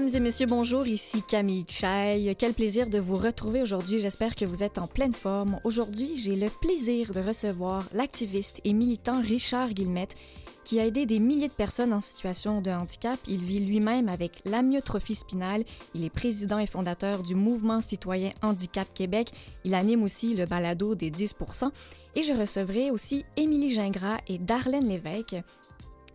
Mesdames et messieurs, bonjour, ici Camille Chai. Quel plaisir de vous retrouver aujourd'hui. J'espère que vous êtes en pleine forme. Aujourd'hui, j'ai le plaisir de recevoir l'activiste et militant Richard Guillemette qui a aidé des milliers de personnes en situation de handicap. Il vit lui-même avec l'amyotrophie spinale. Il est président et fondateur du mouvement citoyen Handicap Québec. Il anime aussi le balado des 10 Et je recevrai aussi Émilie Gingras et Darlène Lévesque.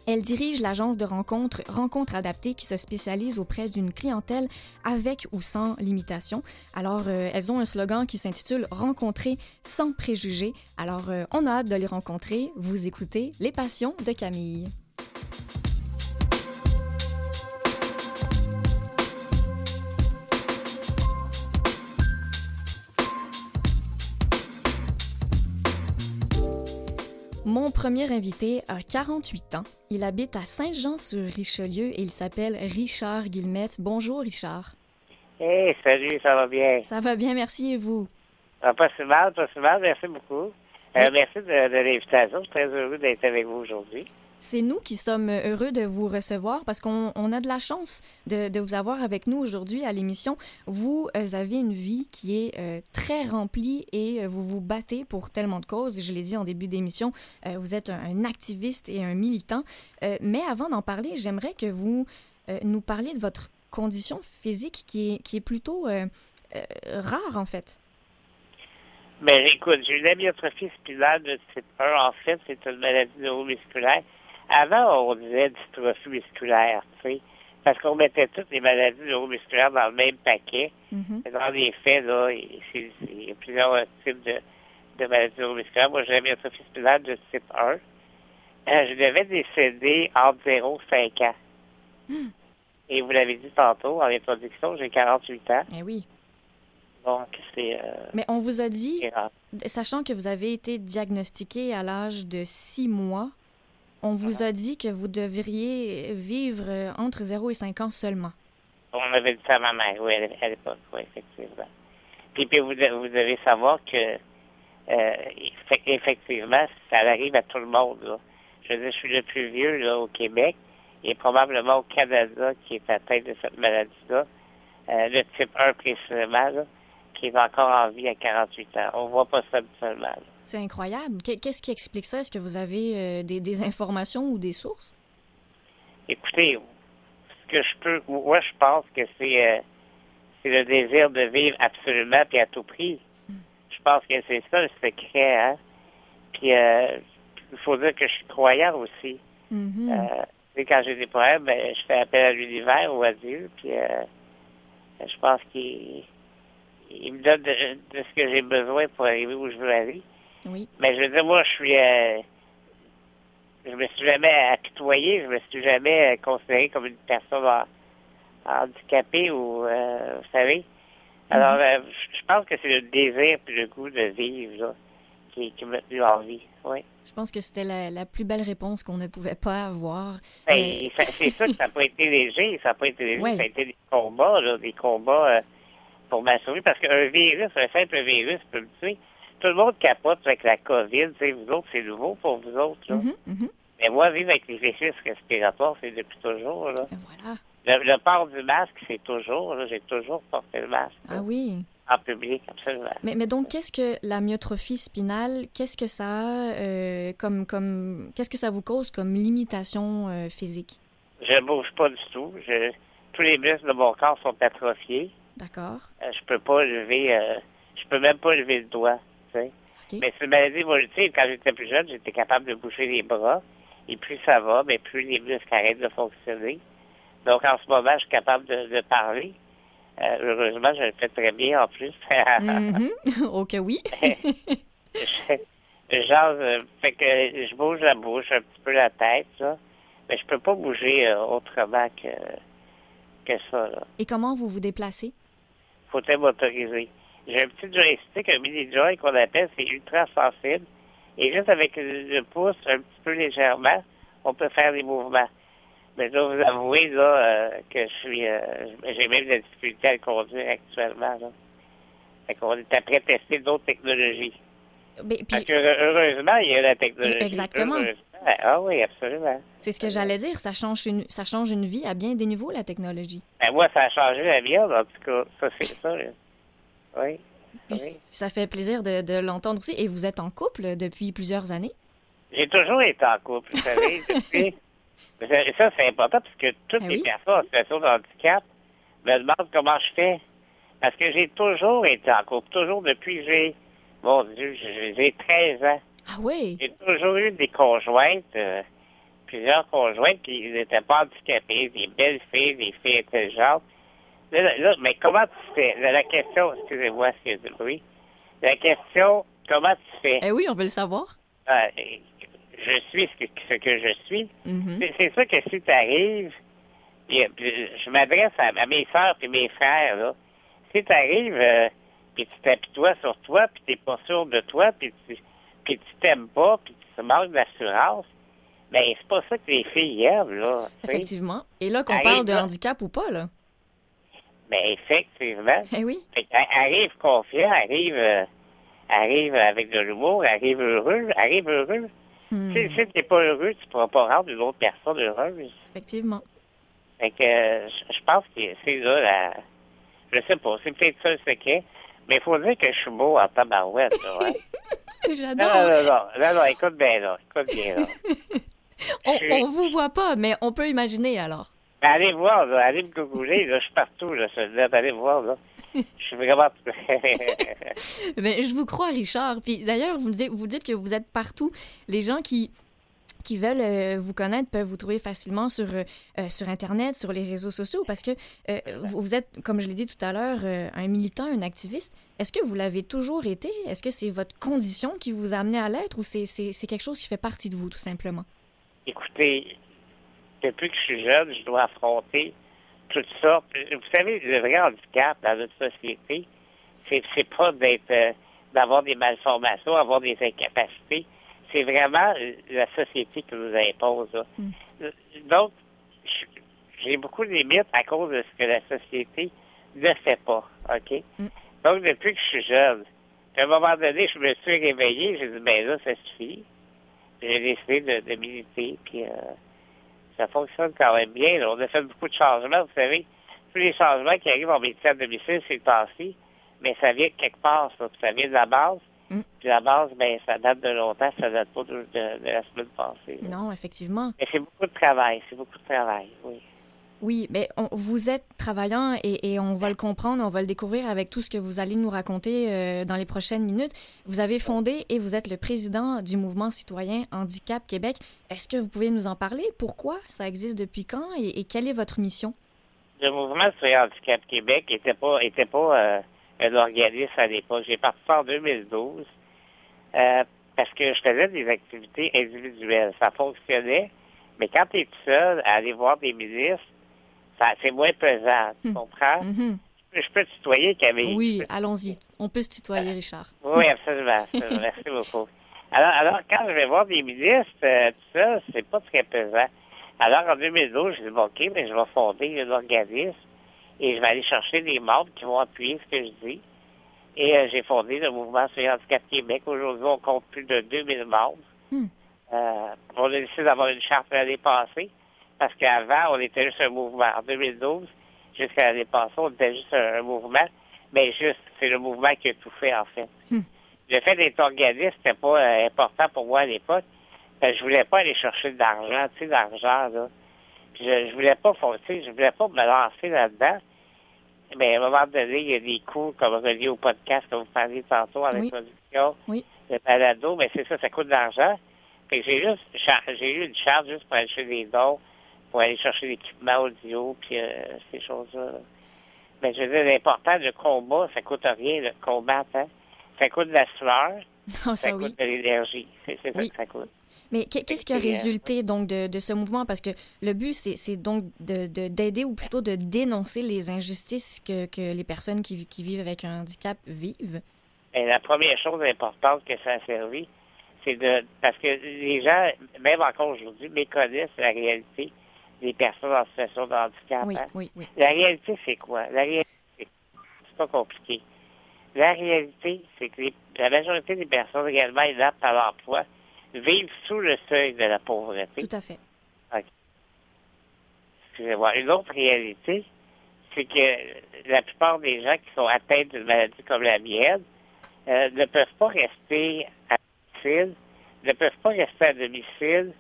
Elle dirige l'agence de rencontres Rencontres adaptées qui se spécialise auprès d'une clientèle avec ou sans limitation. Alors, euh, elles ont un slogan qui s'intitule Rencontrer sans préjugés. Alors, euh, on a hâte de les rencontrer. Vous écoutez Les Passions de Camille. Mon premier invité a 48 ans. Il habite à Saint-Jean-sur-Richelieu et il s'appelle Richard Guillemette. Bonjour, Richard. Hey, salut, ça va bien? Ça va bien, merci et vous? Ah, pas si mal, pas si mal, merci beaucoup. Euh, merci de, de l'invitation, je suis très heureux d'être avec vous aujourd'hui. C'est nous qui sommes heureux de vous recevoir parce qu'on a de la chance de, vous avoir avec nous aujourd'hui à l'émission. Vous euh, avez une vie qui est euh, très remplie et euh, vous vous battez pour tellement de causes. Je l'ai dit en début d'émission, vous êtes un, activiste et un militant. mais avant d'en parler, j'aimerais que vous nous parliez de votre condition physique qui est, plutôt rare en fait. Ben, écoute, j'ai une amyotrophie spinale de type 1. En fait, c'est une maladie neuromusculaire avant, on disait dystrophie musculaire, tu sais, parce qu'on mettait toutes les maladies neuromusculaires dans le même paquet. Mm-hmm. Dans les faits, là, il y a plusieurs types de, de maladies neuromusculaires. Moi, j'ai une spinale de type 1. Euh, je devais décéder entre 0 et 5 ans. Mm. Et vous l'avez dit tantôt, en introduction, j'ai 48 ans. Eh oui. Donc, c'est... Euh, Mais on vous a dit, sachant que vous avez été diagnostiqué à l'âge de 6 mois, on vous a dit que vous devriez vivre euh, entre 0 et 5 ans seulement. On avait dit ça à ma mère, oui, à l'époque, oui, effectivement. Puis, puis vous, devez savoir que, euh, effectivement, ça arrive à tout le monde. Là. Je veux dire, je suis le plus vieux là, au Québec et probablement au Canada qui est atteint de cette maladie-là, euh, le type 1 précisément, qui est encore en vie à 48 ans. On voit pas ça habituellement. C'est incroyable. Qu'est-ce qui explique ça? Est-ce que vous avez euh, des, informations ou des sources? Écoutez, ce que je peux, moi, je pense que c'est euh, le désir de vivre absolument et à tout prix. Je pense que c'est ça le secret. Hein? Puis, euh, il faut dire que je suis croyant aussi. Mm-hmm. quand j'ai des problèmes, ben, je fais appel à l'univers ou à Dieu. Puis, je pense qu'il me donne de, ce que j'ai besoin pour arriver où je veux aller. Oui. Mais je veux dire, moi, je suis. Euh, je me suis jamais apitoyé, je me suis jamais euh, considéré comme une personne handicapée ou, euh, vous savez. Alors, mhm. je pense que c'est le désir et le goût de vivre qui, qui m'a tenu en vie. Oui. Je pense que c'était la, plus belle réponse qu'on ne pouvait pas avoir. Ben, c'est ça que ça n'a pas été léger. Ça n'a pas été léger. Ça a été des combats, là, des combats pour m'assurer. Parce qu'un virus, un simple virus peut me tuer tout le monde capote avec la COVID. Vous autres, c'est nouveau pour vous autres. Là. Mm-hmm, mm-hmm. Mais moi, vivre avec les effets respiratoires, c'est depuis toujours. Là. Voilà. Le, port du masque, c'est toujours. J'ai toujours porté le masque. Ah oui. En public, absolument. Mais, mais donc, qu'est-ce que la myotrophie spinale, qu'est-ce que ça a euh, comme, comme qu'est-ce que ça vous cause comme limitation euh, physique? Je bouge pas du tout. Je, tous les muscles de mon corps sont atrophiés. D'accord. Euh, je peux pas lever, je peux même pas lever le doigt. Mais c'est une maladie évolutive. Quand j'étais plus jeune, j'étais capable de bouger les bras. Et plus ça va, mais plus les muscles arrêtent de fonctionner. Donc, en ce moment, je suis capable de, parler. Euh, heureusement, je le fais très bien en plus. mm Ok, oui. Genre, euh, fait que je bouge la bouche, un petit peu la tête, ça. Mais je peux pas bouger euh, autrement que, que ça. Et comment vous vous déplacez? Faut être motorisé. J'ai un petit joystick, un mini joy qu'on appelle, c'est ultra sensible. Et juste avec le pouce, un petit peu légèrement, on peut faire des mouvements. Mais je dois vous avouer là, euh, que je suis euh, j'ai même de la difficulté à le conduire actuellement. Là. Fait qu'on est après tester d'autres technologies. Parce que heureusement, il y a la technologie. Exactement. Ah oui, absolument. C'est ce que j'allais dire. Ça change, une, ça change une vie à bien des niveaux, la technologie. Ben, moi, ça a changé la mienne, en tout cas. Ça, c'est ça. Oui. Puis ça fait plaisir de, de l'entendre aussi. Et vous êtes en couple depuis plusieurs années? J'ai toujours été en couple, vous savez, depuis. Ça, c'est important parce que toutes Ah les oui? personnes en situation de handicap me demandent comment je fais. Parce que j'ai toujours été en couple, toujours depuis que j'ai, mon Dieu, j'ai j'ai 13 ans. Ah oui? J'ai toujours eu des conjointes, euh, plusieurs conjointes qui n'étaient pas handicapées, des belles filles, des filles intelligentes. Là, là, là, mais comment tu fais? La question, excusez-moi s'il y a du bruit. La question, comment tu fais? Eh oui, on veut le savoir. Euh, je suis ce que, ce que je suis. Mhm. C'est- C'est sûr que si tu arrives, je m'adresse à, à mes soeurs et mes frères, là. Si tu arrives, puis tu t'apitoies sur toi, puis tu pas sûr de toi, puis tu puis tu t'aimes pas, puis tu manques d'assurance, ben c'est pas ça que les filles aiment, là. Effectivement. Et là, qu'on parle de handicap ou pas, là? Ben effectivement. Eh oui. Fait arrive confiant, arrive, euh, arrive avec de l'humour, arrive heureux, arrive heureux. Hmm. Si, si t'es pas heureux, tu pourras pas rendre une autre personne heureuse. Effectivement. Fait que euh, je pense que c'est là la... Je sais pas, c'est peut-être ça le secret. Mais il faut dire que je suis beau en tabarouette, ouais. Non, non, J'adore. non, non, non, non, écoute bien là, écoute bien là. On, on vous voit pas, mais on peut imaginer alors. Allez voir, là, allez me googler, là, je suis partout, là, allez voir, là. Je suis vraiment... Je vous crois, Richard. Puis d'ailleurs, vous, dites- vous dites que vous êtes partout. Les gens qui qui veulent euh, vous connaître peuvent vous trouver facilement sur, euh, euh, sur Internet, sur les réseaux sociaux, parce que euh, vous, vous êtes, comme je l'ai dit tout à l'heure, un militant, un activiste. Est-ce que vous l'avez toujours été? Est-ce que c'est votre condition qui vous a amené à l'être ou c'est quelque chose qui fait partie de vous, tout simplement? Écoutez, depuis que je suis jeune, je dois affronter toutes sortes. Vous savez, le vrai handicap dans notre société, c'est c'est pas d'être euh, d'avoir des malformations, avoir des incapacités. C'est vraiment la société qui nous impose. là. Mm. Euh, Donc, j'ai beaucoup de limites à cause de ce que la société ne fait pas. OK? Mm. Donc, depuis que je suis jeune, à un moment donné, je me suis réveillé, j'ai dit, ben là, ça suffit. J'ai décidé de, de militer, puis euh, ça fonctionne quand même bien. là. On a fait beaucoup de changements, vous savez. Tous les changements qui arrivent en médecine à domicile ces temps-ci, mais ça vient de quelque part, ça. Ça vient de la base. Mm. Puis la base, ben, ça date de longtemps, ça date pas de, de- de la semaine passée. là. Non, effectivement. Mais c'est beaucoup de travail, c'est beaucoup de travail, oui. Oui, mais on- vous êtes travaillant et, on va le comprendre, on va le découvrir avec tout ce que vous allez nous raconter euh, dans les prochaines minutes. Vous avez fondé et vous êtes le président du mouvement citoyen Handicap Québec. Est-ce que vous pouvez nous en parler? Pourquoi? Ça existe depuis quand et, quelle est votre mission? Le mouvement le handicap Québec était pas était pas euh, un organisme à l'époque. J'ai parti ça en 2012 euh, parce que je faisais des activités individuelles. Ça fonctionnait, mais quand tu es tout seul à aller voir des ministres, ça c'est moins pesant. Tu Hmm. comprends? Mhm. Je peux tutoyer Camille. Oui, allons-y. On peut se tutoyer, Richard. Oui, absolument. Merci beaucoup. Alors, alors, quand je vais voir des ministres, euh, tout ça, c'est pas très pesant. Alors, en 2012, je dis, bon, OK, mais je vais fonder un organisme et je vais aller chercher des membres qui vont appuyer ce que je dis. Et euh, j'ai fondé le mouvement sur handicap Québec. Aujourd'hui, on compte plus de 2000 membres. Hmm. Euh, on a décidé d'avoir une charte l'année passée parce qu'avant, on était juste un mouvement. En 2012, jusqu'à l'année passée, on était juste un, mouvement. Mais juste, c'est le mouvement qui a tout fait, en fait. Hmm. Le fait d'être organisme, c'était pas euh, important pour moi à l'époque. Parce que je voulais pas aller chercher de l'argent, tu sais, d'argent, là. Puis je, je voulais pas, tu sais, je voulais pas me lancer là-dedans. Mais à un moment donné, il y a des coûts comme reliés au podcast, comme vous parliez tantôt, à la Oui. le balado, mais c'est ça, ça coûte de l'argent. Fait que j'ai juste, j'ai eu une charge juste pour aller chercher des dons, pour aller chercher l'équipement audio, puis euh, ces choses-là. là. Mais je veux dire, l'important, le combat, ça coûte rien, le combattre, hein. Ça coûte de la sueur, Oh, ça, ça coûte oui. de l'énergie. C'est ça Oui. que ça coûte. Mais qu'est- qu'est-ce qui a euh, résulté donc de, de ce mouvement? Parce que le but, c'est donc de- de- d'aider ou plutôt de dénoncer les injustices que, que les personnes qui, qui vivent avec un handicap vivent? Et la première chose importante que ça a servi, c'est de parce que les gens, même encore aujourd'hui, méconnaissent la réalité des personnes en situation de handicap. Oui, hein. oui, oui. La réalité, c'est quoi? La réalité, c'est pas compliqué. La réalité, c'est que les- la majorité des personnes réellement inaptes à l'emploi vivent sous le seuil de la pauvreté. Tout à fait. Excusez-moi. Une autre réalité, c'est que la plupart des gens qui sont atteints d'une maladie comme la mienne euh, ne peuvent pas rester à domicile, ne peuvent pas rester à domicile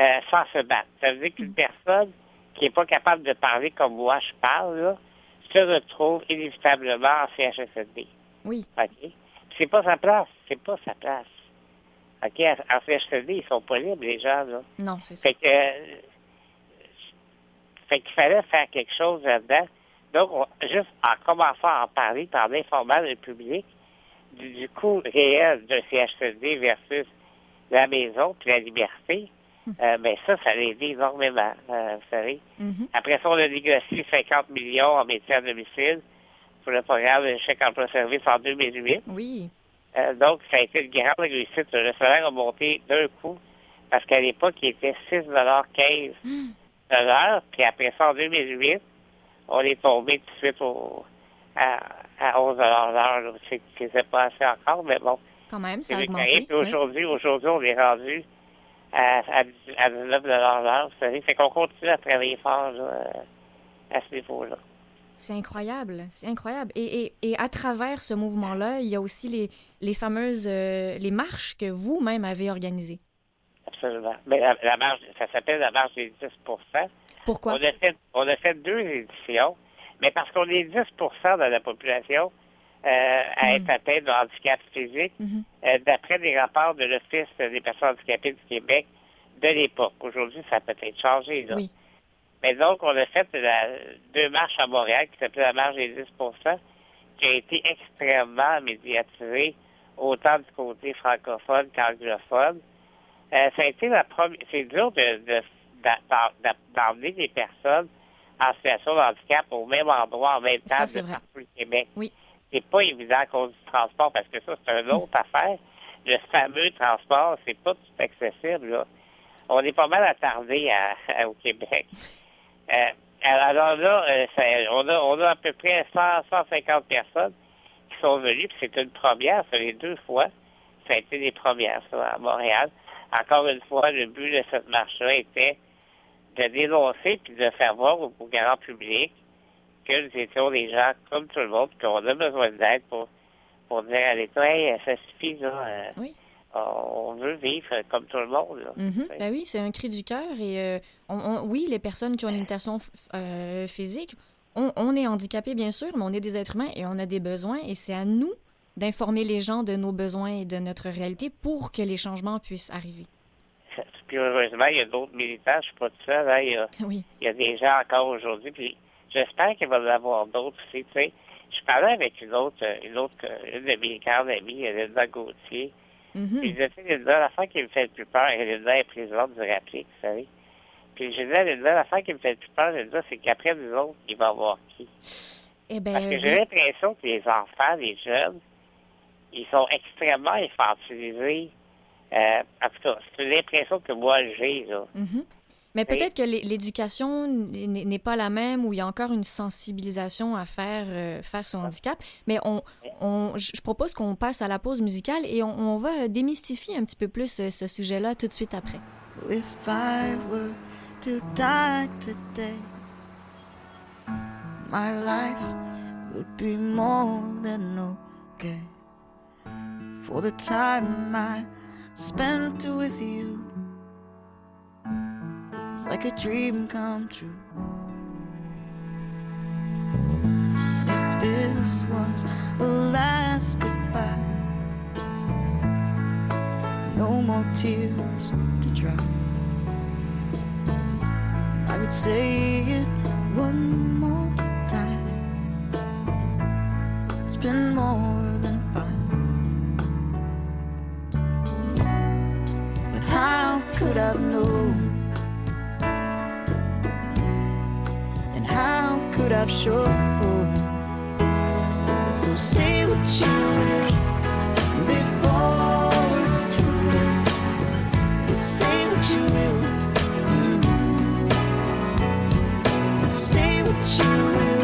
euh, sans se battre. Ça veut dire qu'une personne qui n'est pas capable de parler comme moi je parle, se retrouve inévitablement en CHSLD. Oui. OK? C'est pas sa place. C'est pas sa place. OK? En CHSLD, ils sont pas libres, les gens, là. Non, c'est ça. Fait que, euh, fait qu'il fallait faire quelque chose là-dedans. Donc, juste en commençant à en parler, en informant le public du, coût réel d'un CHSLD versus la maison puis la liberté. Euh, ben ça, ça l'a aidé énormément, euh, vous savez. Mm-hmm. Après ça, on a négocié 50 millions en métier à domicile pour le programme de chèque emploi service en 2008. Oui. Euh, donc, ça a été une grande réussite. Le salaire a monté d'un coup parce qu'à l'époque, il était 6,15 mm. de l'heure. Puis après ça, en 2008, on est tombé tout de suite au, à, à 11 l'heure. C'est pas assez encore, mais bon. Quand même, ça a augmenté. Aujourd'hui, on est rendu à, à, à 19 l'heure. C'est qu'on continue à travailler fort à ce niveau-là. C'est incroyable, c'est incroyable. Et, et, et, à travers ce mouvement-là, il y a aussi les, les fameuses euh, les marches que vous-même avez organisées. Absolument. Mais la, marche, ça s'appelle la marche des 10% Pourquoi? On a fait, on a fait deux éditions, mais parce qu'on est 10% de la population euh, à hmm. être atteinte de handicap physique, hmm. euh, d'après les rapports de l'Office des personnes handicapées du Québec de l'époque. Aujourd'hui, ça a peut-être changé. Là. Oui. Mais donc, on a fait deux marches à Montréal qui s'appelait la marche des 10% qui a été extrêmement médiatisée, autant du côté francophone qu'anglophone. Euh, ça a été la première. C'est dur de, d'emmener des personnes en situation de handicap au même endroit en même temps ça, le Québec. Oui. C'est pas évident à cause du transport parce que ça, c'est une autre affaire. Le fameux transport, c'est pas tout accessible. Là. On est pas mal attardé au Québec. Euh, alors là, euh, on, a, à peu près 100, 150 personnes qui sont venues, c'est une première, c'est les deux fois. Ça a été des premières, ça, à Montréal. Encore une fois, le but de cette marche-là était de dénoncer puis de faire voir au, grand public nous étions des gens comme tout le monde, qu'on a besoin d'aide pour, pour dire à l'État, hey, ça suffit, là. Euh, oui on veut vivre comme tout le monde. Mhm. ben oui, c'est un cri du cœur. Et euh, on, oui, les personnes qui ont une limitation euh, physique, on, est handicapé, bien sûr, mais on est des êtres humains et on a des besoins. Et c'est à nous d'informer les gens de nos besoins et de notre réalité pour que les changements puissent arriver. Puis heureusement, il y a d'autres militants, je ne suis pas tout seul. Hein. il, y a, oui. il y a des gens encore aujourd'hui. Puis j'espère qu'il va y en avoir d'autres aussi. Je parlais avec une autre, une autre, une de mes grandes amies, Linda Gauthier, Mm-hmm. Puis je sais, Linda, l'affaire qui me fait le plus peur, et Linda est présidente du RAPLIC, vous savez. Puis je disais, Linda, l'affaire qui me fait le plus peur, Linda, c'est qu'après nous autres, il va y avoir qui? Eh ben, Parce que j'ai l'impression que les enfants, les jeunes, ils sont extrêmement infantilisés. Euh, en tout cas, c'est une impression que moi j'ai, là. Mm-hmm. Mais peut-être que l'éducation n'est pas la même, ou il y a encore une sensibilisation à faire euh, face au handicap. Mais on, on je propose qu'on passe à la pause musicale et on, on, va démystifier un petit peu plus ce, ce sujet-là tout de suite après. If I were to die today, my life would be more than okay. For the time I spent with you. It's like a dream come true. If this was the last goodbye, no more tears to dry. I would say it one more time. It's been more than fine. But how could I've known? could have shown. So say what you will before it's too late. Say what you will. Mm-hmm. Say what you will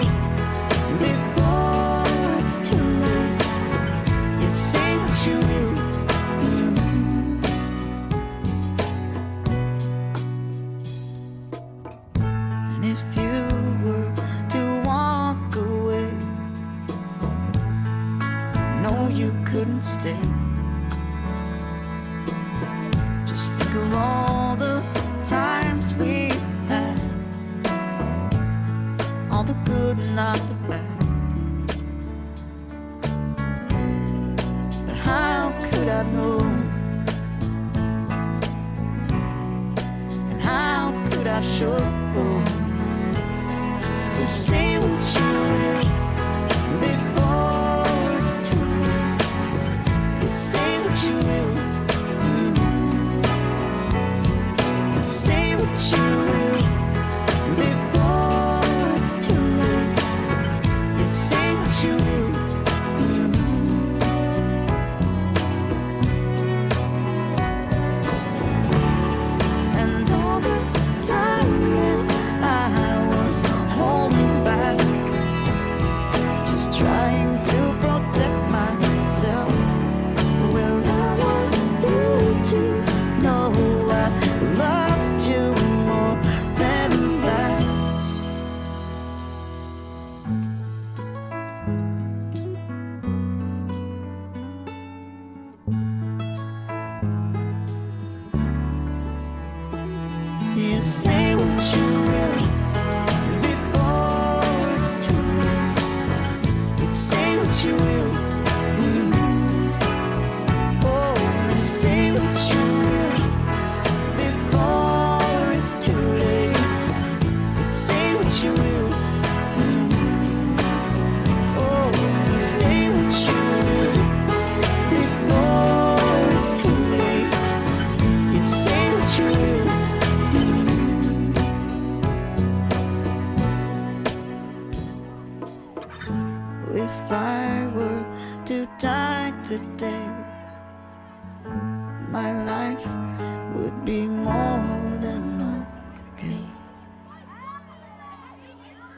sing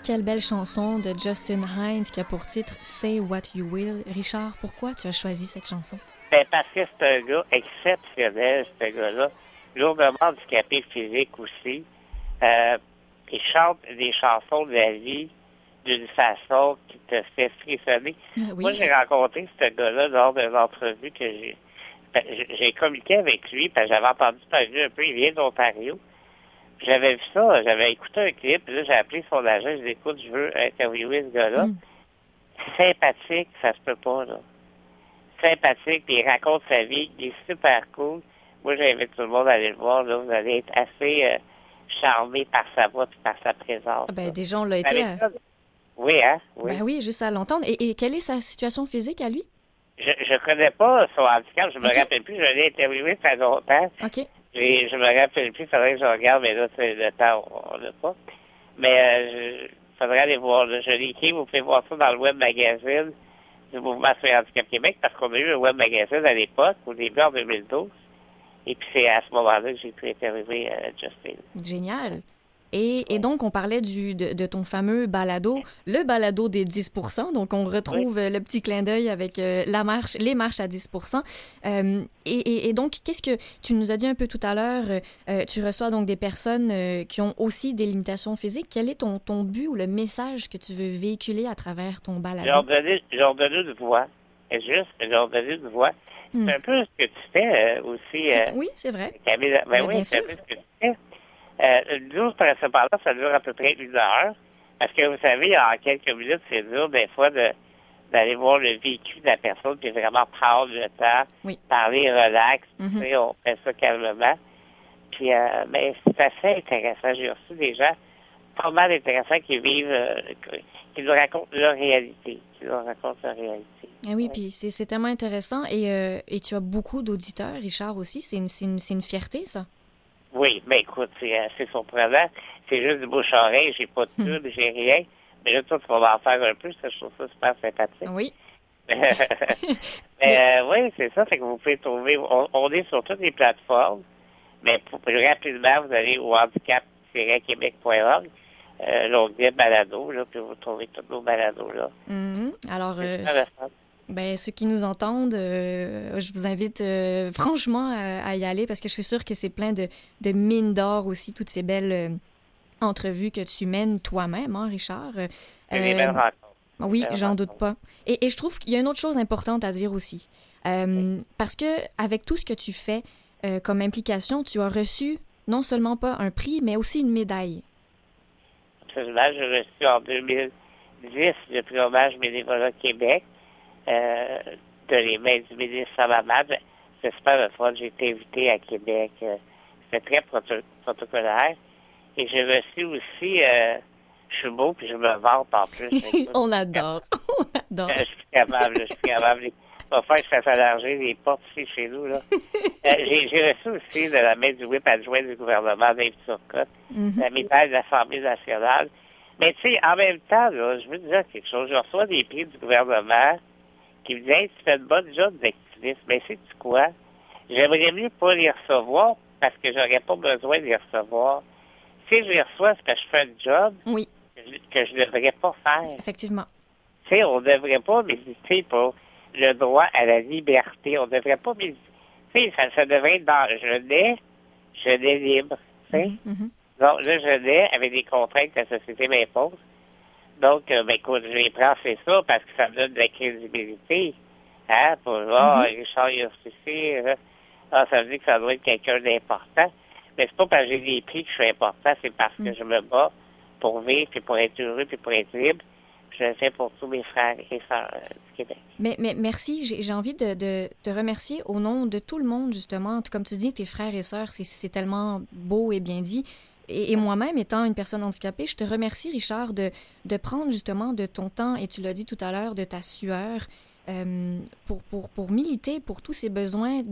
Quelle belle chanson de Justin Hines qui a pour titre Say What You Will. Richard, pourquoi tu as choisi cette chanson? Ben parce que c'est un gars exceptionnel, ce gars-là. Lourdement handicapé physique aussi. Euh, il chante des chansons de la vie d'une façon qui te fait frissonner. Ah Moi, j'ai rencontré ce gars-là lors d'une entrevue que j'ai ben, j'ai communiqué avec lui, parce que j'avais entendu parler un peu, il vient d'Ontario. J'avais vu ça, j'avais écouté un clip, puis là, j'ai appelé son agent, je dit, écoute, je veux interviewer ce gars-là. Hmm. Sympathique, ça se peut pas, là. Sympathique, puis il raconte sa vie, il est super cool. Moi, j'invite tout le monde à aller le voir, là. Vous allez être assez euh, charmé par sa voix et par sa présence. Ah ben, déjà, on l'a été. Euh, oui, hein? Oui. Ben oui, juste à l'entendre. Et, quelle est sa situation physique à lui? Je ne connais pas son handicap, je me rappelle plus, je l'ai interviewé ça longtemps. OK. Je me rappelle plus, il faudrait que je regarde, mais là, c'est le temps, on n'a pas. Mais il euh, faudrait aller voir. Je l'ai écrit, vous pouvez voir ça dans le web magazine du Mouvement sur Handicap Québec, parce qu'on a eu un web magazine à l'époque, au début en 2012. Et puis c'est à ce moment-là que j'ai pu interviewer euh, Justin. Génial. Et, donc, on parlait du, de, ton fameux balado, le balado des 10 Donc, on retrouve le petit clin d'œil avec euh, la marche, les marches à 10 euh, et, donc, qu'est-ce que tu nous as dit un peu tout à l'heure? Euh, tu reçois donc des personnes qui ont aussi des limitations physiques. Quel est ton, ton but ou le message que tu veux véhiculer à travers ton balado? Donner, leur donner une voix. Juste leur donner une voix. C'est hmm. un peu ce que tu fais aussi. oui, c'est vrai. Camille, ben, oui, c'est un peu ce que tu fais. Euh, le 12 là ça dure à peu près une heure. Parce que vous savez, en quelques minutes, c'est dur des fois de d'aller voir le vécu de la personne, puis vraiment prendre le temps, parler relax, mm on fait ça calmement. Puis, euh, ben, c'est assez intéressant. J'ai reçu des gens pas mal intéressants qui vivent, euh, qui nous racontent leur réalité, qui nous racontent leur réalité. Eh oui, puis c'est tellement intéressant. Et, euh, et tu as beaucoup d'auditeurs, Richard, aussi. C'est une, une, une fierté, ça. Oui, mais écoute, c'est assez surprenant. C'est juste du bouche-oreille, j'ai pas de hmm. pub, j'ai rien. Mais là, toi, tu vas en faire un peu, ça, je trouve ça super sympathique. Oui. mais euh, oui, c'est ça, c'est que vous pouvez trouver, on, est sur toutes les plateformes, mais pour, plus rapidement, vous allez au handicap-québec.org, euh, l'onglet balado, là, puis vous trouvez tous nos balados là. Mm-hmm. Alors, euh, ben, ceux qui nous entendent, euh, je vous invite euh, franchement à, y aller parce que je suis sûre que c'est plein de, mines d'or aussi, toutes ces belles, euh, entrevues que tu mènes toi-même, hein, Richard. Belles rencontres. Oui, j'en doute pas. Et, et je trouve qu'il y a une autre chose importante à dire aussi. Parce que avec tout ce que tu fais comme implication, tu as reçu non seulement pas un prix, mais aussi une médaille. Absolument. J'ai reçu en 2010 le prix hommage Bénévolat Québec euh, de les mains du ministre Samamad. C'est super le fun. J'ai été invité à Québec. Euh, C'était très protocolaire. Et j'ai reçu aussi, euh, je suis beau puis je me vante en plus. On adore. On adore. Je suis capable, je suis capable va faire que ça s'allarger les portes ici chez nous. Là. Euh, j'ai reçu aussi de la main du whip adjoint du gouvernement, Dave Turcotte, mm-hmm. la médaille de l'Assemblée nationale. Mais tu sais, en même temps, là, je veux dire quelque chose. Je reçois des prix du gouvernement qui me disent tu fais une bonne job d'activiste. Mais c'est tu quoi? J'aimerais mieux pas les recevoir parce que j'aurais pas besoin de les recevoir. Si je les reçois, c'est parce que je fais un job oui. que je ne devrais pas faire. Effectivement. Tu sais, on ne devrait pas méditer pour le droit à la liberté. On ne devrait pas... Tu sais, ça, ça, devrait être dans je nais, je nais libre. Tu sais? Mm -hmm. Donc, là, je nais avec des contraintes que la société m'impose. Donc, euh, ben, écoute, je vais prendre, c'est ça, parce que ça me donne de la crédibilité. Hein, pour, ah, mm -hmm. Richard, a hein. ah, ça veut dire que ça doit être quelqu'un d'important. Mais c'est pas parce que j'ai des prix que je suis important, c'est parce que je me bats pour vivre, puis pour être heureux, puis pour être libre je le fais pour tous mes frères et sœurs euh, du Québec. Mais, mais merci. J'ai envie de, de, te remercier au nom de tout le monde, justement. Comme tu dis, tes frères et sœurs, c'est tellement beau et bien dit. Et, moi-même, étant une personne handicapée, je te remercie, Richard, de, de prendre justement de ton temps, et tu l'as dit tout à l'heure, de ta sueur, euh, pour, pour, pour, militer pour tous ces besoins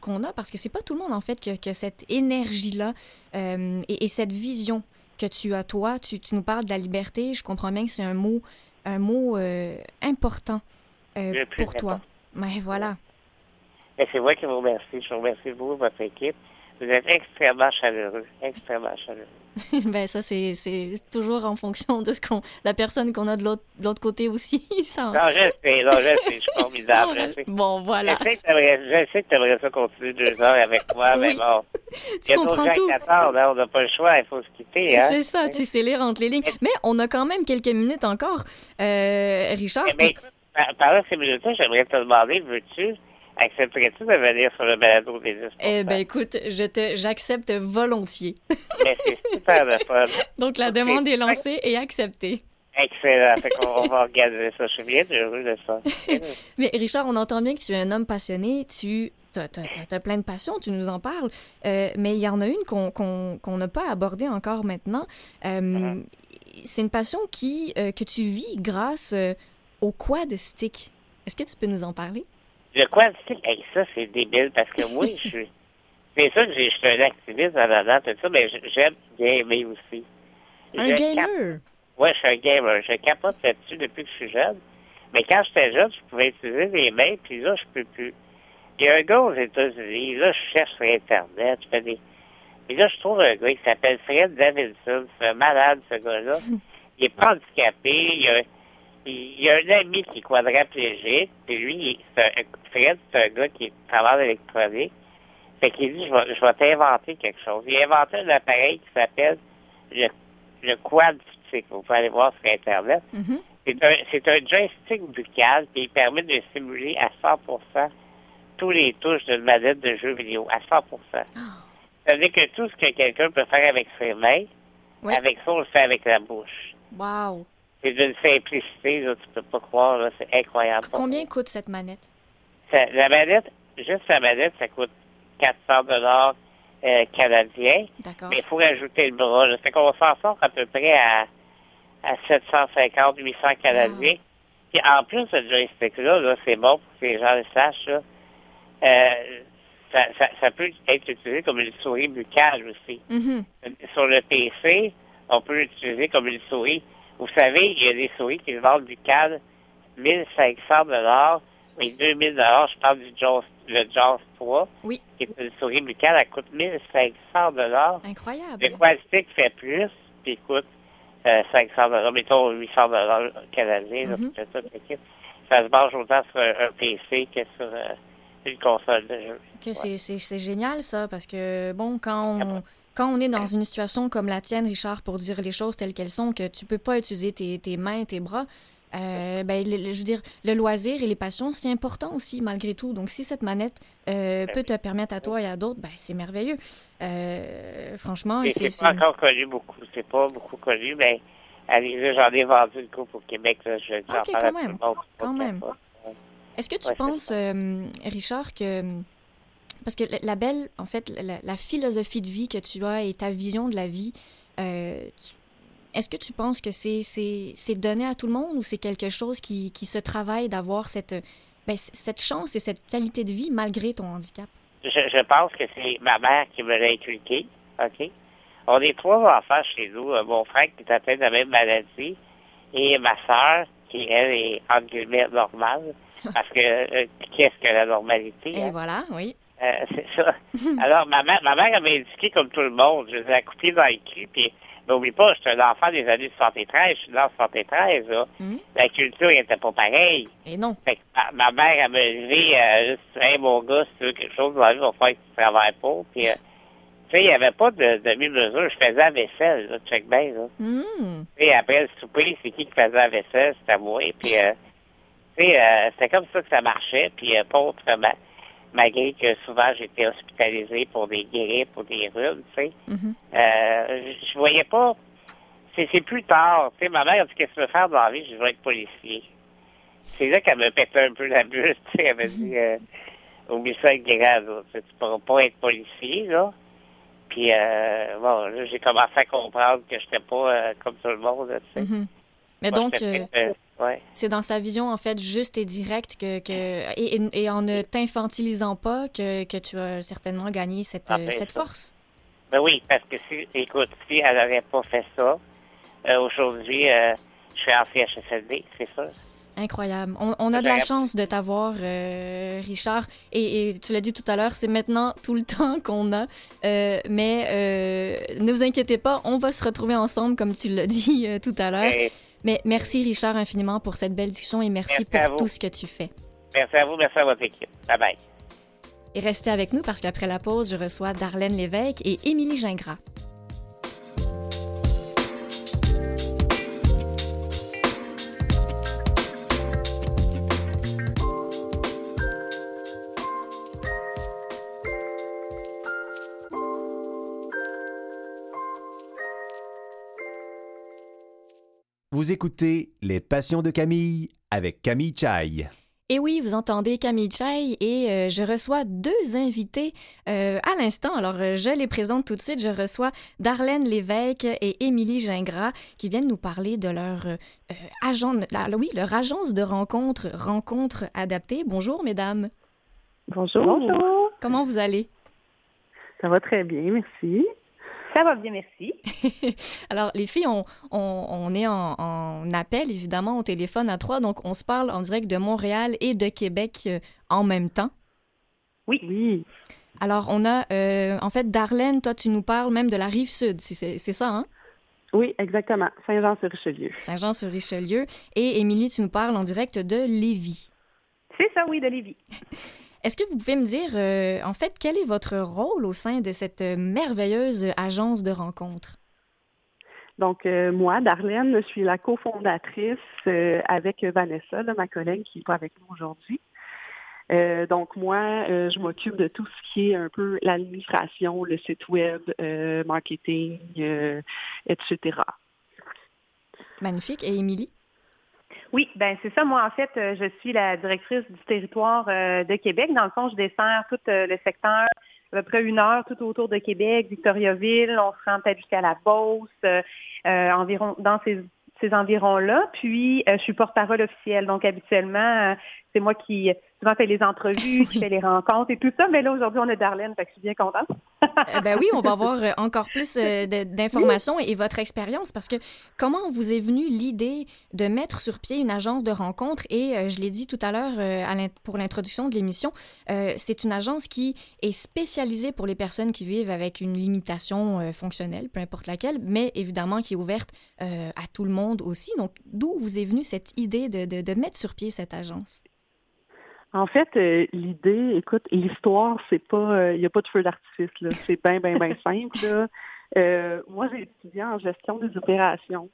qu'on a, parce que c'est pas tout le monde, en fait, que, que cette énergie-là euh, et, et, cette vision que tu as, toi. Tu, tu, nous parles de la liberté. Je comprends bien que c'est un mot un mot euh, important pour toi. Mais voilà. c'est moi qui vous remercie. Je vous remercie, vous, votre équipe. Vous êtes extrêmement chaleureux, extrêmement chaleureux. ben ça, c'est, toujours en fonction de ce qu'on, la personne qu'on a de l'autre, de l'autre côté aussi. Ça... Non, je sais, non, je sais, je suis formidable. Bon, voilà. Je sais que tu aimerais ça continuer deux heures avec moi, mais bon. tu comprends tout. Hein, on n'a pas le choix, il faut se quitter. Hein? C'est ça, tu sais lire entre les lignes. Mais on a quand même quelques minutes encore. Euh, Richard. Mais, écoute, par, là, ces minutes-là, j'aimerais te demander, veux-tu Accepterais-tu de venir sur le balado des Eh bien, écoute, je te, j'accepte volontiers. Mais c'est super de fun. Donc, la demande est lancée et acceptée. Excellent. Fait qu'on va organiser ça. Je suis bien heureux de ça. Mais Richard, on entend bien que tu es un homme passionné. Tu as, plein de passions, tu nous en parles. Euh, mais il y en a une qu'on n'a pas abordée encore maintenant. Euh, uh-huh. C'est une passion qui, euh, que tu vis grâce au quad stick. Est-ce que tu peux nous en parler? Le quantique, hey, ça, c'est débile parce que moi, je suis. C'est ça que je suis un activiste en dedans, tout ça, mais j'aime gamer aussi. Un gamer? Oui, je suis un gamer. Je capote là-dessus depuis que je suis jeune. Mais quand j'étais jeune, je pouvais utiliser les mains, puis là, je peux plus. Il y a un gars aux États-Unis, là, je cherche sur Internet, je fais des. Et là, je trouve un gars qui s'appelle Fred Davidson. C'est un malade, ce gars-là. Il est pas handicapé, il a il y a un ami qui est quadraplégique, puis lui, c'est Fred, c'est un gars qui travaille l'électronique. Fait qu'il dit, je vais, je vais t'inventer quelque chose. Il a inventé un appareil qui s'appelle le, le quad stick. Vous pouvez aller voir sur Internet. Mm-hmm. C'est un, un joystick buccal, qui permet de simuler à 100% tous les touches d'une manette de jeu vidéo, à 100%. Oh. Ça veut dire que tout ce que quelqu'un peut faire avec ses mains, avec ça, on le fait avec la bouche. Wow! C'est d'une simplicité, là, tu peux pas croire, c'est incroyable. Combien coûte cette manette? la manette, juste la manette, ça coûte 400 dollars euh, canadiens. D'accord. Mais il faut rajouter le bras. Ça fait qu'on s'en sort à peu près à, à 750, 800 canadiens. Puis en plus, ce joystick-là, -là, c'est bon pour que les gens le sachent. Là. Euh, ça, ça, ça, peut être utilisé comme une souris buccale aussi. Mm-hmm. Sur le PC, on peut l'utiliser comme une souris vous savez, il y a des souris qui vendent du CAD 1500 dollars, mais 2000 dollars. Je parle du Jaws, le Jaws 3. Oui. Qui est une souris buccale, elle coûte 1500 dollars. Incroyable. Le Quastic fait plus, puis coûte euh, 500 dollars, mettons 800 dollars canadiens, mm -hmm. ça, se base autant sur un, PC que sur euh, une console de jeu. Que c'est génial, ça, parce que, bon, quand on quand on est dans une situation comme la tienne, Richard, pour dire les choses telles qu'elles sont, que tu peux pas utiliser tes, tes mains, tes bras, euh, ben, je veux dire, le loisir et les passions, c'est important aussi, malgré tout. Donc, si cette manette euh, peut te permettre à toi et à d'autres, ben, c'est merveilleux. Euh, franchement, c'est... C'est pas encore connu beaucoup. C'est pas beaucoup connu, mais allez, j'en ai vendu une coupe au Québec. Là, je vais dire quand même. quand même. Est-ce que tu penses, Richard, que... Parce que la belle, en fait, la, philosophie de vie que tu as et ta vision de la vie, tu est-ce que tu penses que c'est donné à tout le monde ou c'est quelque chose qui, qui se travaille d'avoir cette, ben, cette chance et cette qualité de vie malgré ton handicap? Je, je pense que c'est ma mère qui me l'a inculqué. OK? On est trois enfants chez nous. Euh, mon frère qui est atteint de la même maladie et ma soeur qui, elle, est entre guillemets normale. Parce que euh, qu'est-ce que la normalité? Et hein? voilà, oui. Euh, c'est ça. Alors, ma mère, ma mère m'a indiqué comme tout le monde. Je les ai dans le cul, puis N'oublie pas, je suis un enfant des années 73, je suis dans 73, là. Mm. La culture n'était pas pareille. Et non. Fait que ma, mère, elle m'a dit, euh, hey, mon gars, si tu veux quelque chose dans la vie, il va falloir que tu travailles pas. Puis, euh, tu sais, il n'y avait pas de demi-mesure. Je faisais la vaisselle, là, check bien, là. Mm. Tu sais, après le souper, c'est qui qui faisait la vaisselle? C'était moi. Puis, euh, tu sais, euh, c'était comme ça que ça marchait. Puis, euh, pas autrement malgré que souvent j'étais hospitalisé pour des grippes ou des rhumes, tu sais. Mm-hmm. euh, je voyais pas. C'est plus tard. Tu sais, ma mère a dit qu'est-ce que tu veux faire dans la vie? Je veux être policier. C'est là qu'elle me pétait un peu la bulle, tu sais. Elle m'a dit euh, oublie ça avec. Tu pourras pas être policier, là. Puis euh, bon, là, j'ai commencé à comprendre que j'étais pas euh, comme tout le monde, tu sais. Mm-hmm. Mais donc, euh, c'est dans sa vision, en fait, juste et directe que, que et, en ne t'infantilisant pas que, que, tu as certainement gagné cette, ah, ben, cette force. Ben oui, parce que si, écoute, si elle n'avait pas fait ça, euh, aujourd'hui, euh, je suis en CHSLD, c'est ça. Incroyable. On, a de la chance de t'avoir, Richard. Et, et, tu l'as dit tout à l'heure, c'est maintenant tout le temps qu'on a. mais ne vous inquiétez pas, on va se retrouver ensemble, comme tu l'as dit tout à l'heure. Mais merci, Richard, infiniment pour cette belle discussion et merci, pour tout ce que tu fais. Merci à vous, merci à votre équipe. Bye bye. Et restez avec nous parce qu'après la pause, je reçois Darlène Lévesque et Émilie Gingras. Vous écoutez Les Passions de Camille avec Camille Chai. Et oui, vous entendez Camille Chai et euh, je reçois deux invités euh, à l'instant. Alors, euh, je les présente tout de suite. Je reçois Darlène Lévesque et Émilie Gingras qui viennent nous parler de leur, agent, oui, leur agence de rencontre, Rencontre Adaptée. Bonjour, mesdames. Bonjour. Bonjour. Comment vous allez? Ça va très bien, merci. Ça va bien, merci. Alors, les filles, on, on, est en, appel, évidemment, au téléphone à trois, donc on se parle en direct de Montréal et de Québec euh, en même temps. Oui. Oui. Alors, on a, euh, en fait, Darlene, toi, tu nous parles même de la rive sud, c'est ça, hein? Oui, exactement. Saint-Jean-sur-Richelieu. Saint-Jean-sur-Richelieu. Et Émilie, tu nous parles en direct de Lévis. C'est ça, oui, de Lévis. Est-ce que vous pouvez me dire, euh, en fait, quel est votre rôle au sein de cette merveilleuse agence de rencontres? Donc, euh, moi, Darlene, je suis la cofondatrice euh, avec Vanessa, ma collègue qui n'est pas avec nous aujourd'hui. donc, moi, je m'occupe de tout ce qui est un peu l'administration, le site web, marketing, etc. Magnifique. Et Émilie? Oui, ben c'est ça. Moi, en fait, euh, je suis la directrice du territoire euh, de Québec. Dans le fond, je desserre tout euh, le secteur, à peu près une heure tout autour de Québec, Victoriaville. On se rend peut-être jusqu'à la Beauce, environ dans ces, ces environs-là. Puis, je suis porte-parole officielle. Donc, habituellement, c'est moi qui souvent fait les entrevues, qui fait les rencontres et tout ça. Mais là, aujourd'hui, on est Darlene, fait que je suis bien contente. Eh ben oui, on va avoir euh, encore plus euh, d'informations et votre expérience parce que comment vous est venue l'idée de mettre sur pied une agence de rencontres? Et euh, je l'ai dit tout à l'heure pour l'introduction de l'émission, c'est une agence qui est spécialisée pour les personnes qui vivent avec une limitation fonctionnelle, peu importe laquelle, mais évidemment qui est ouverte à tout le monde aussi. Donc, d'où vous est venue cette idée de, de mettre sur pied cette agence? En fait, euh, l'idée, écoute, l'histoire, c'est pas, il n'y a pas de feu d'artifice, là. C'est bien, bien, bien simple, là. moi, j'ai étudié en gestion des opérations.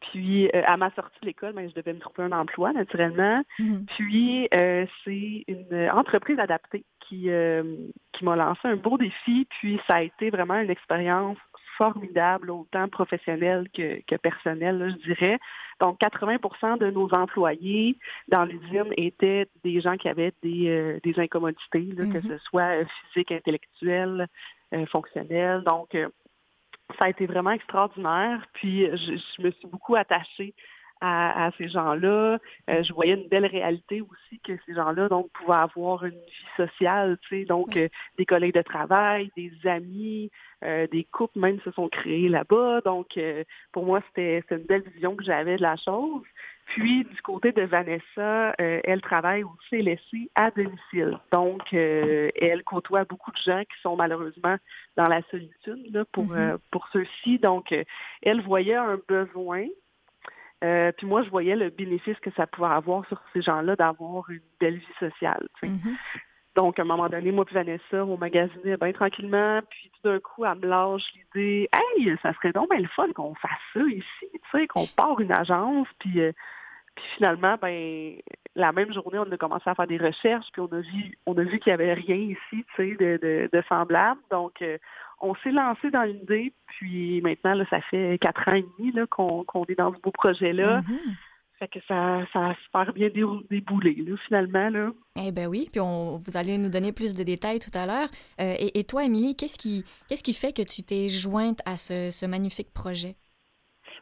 Puis, à ma sortie de l'école, ben, je devais me trouver un emploi, naturellement. Mm-hmm. Puis, c'est une entreprise adaptée qui, qui m'a lancé un beau défi. Puis, ça a été vraiment une expérience formidable, autant professionnel que, que personnel, je dirais. Donc, 80% de nos employés dans l'usine étaient des gens qui avaient des, euh, des incommodités, que mm-hmm. ce soit euh, physiques, intellectuelles, euh, fonctionnelles. Donc, ça a été vraiment extraordinaire. Puis, je, je me suis beaucoup attachée à, ces gens-là. Euh, je voyais une belle réalité aussi que ces gens-là donc pouvaient avoir une vie sociale, tu sais, donc euh, des collègues de travail, des amis, euh, des couples même se sont créés là-bas. Donc pour moi c'était une belle vision que j'avais de la chose. Puis du côté de Vanessa, elle travaille aussi laissée à domicile. Donc elle côtoie beaucoup de gens qui sont malheureusement dans la solitude là, pour mm-hmm. pour ceux-ci. Donc elle voyait un besoin euh, puis moi, je voyais le bénéfice que ça pouvait avoir sur ces gens-là d'avoir une belle vie sociale. Mm-hmm. Donc, à un moment donné, moi et Vanessa, on magasinait bien tranquillement, puis tout d'un coup, elle me lâche l'idée Hey, ça serait donc bien le fun qu'on fasse ça ici, tu sais, qu'on part une agence, puis, euh, puis finalement, ben la même journée, on a commencé à faire des recherches, puis on a vu on a vu qu'il n'y avait rien ici, tu sais, de, de, de semblable. Donc, euh, on s'est lancé dans l'idée, puis maintenant, là, ça fait quatre ans et demi qu'on est dans ce beau projet-là. Mm-hmm. Fait que ça, ça a super bien déboulé, là, finalement. Là. Eh bien oui, puis on, vous allez nous donner plus de détails tout à l'heure. Euh, et, toi, Émilie, qu'est-ce qui, qu'est-ce qui fait que tu t'es jointe à ce magnifique projet?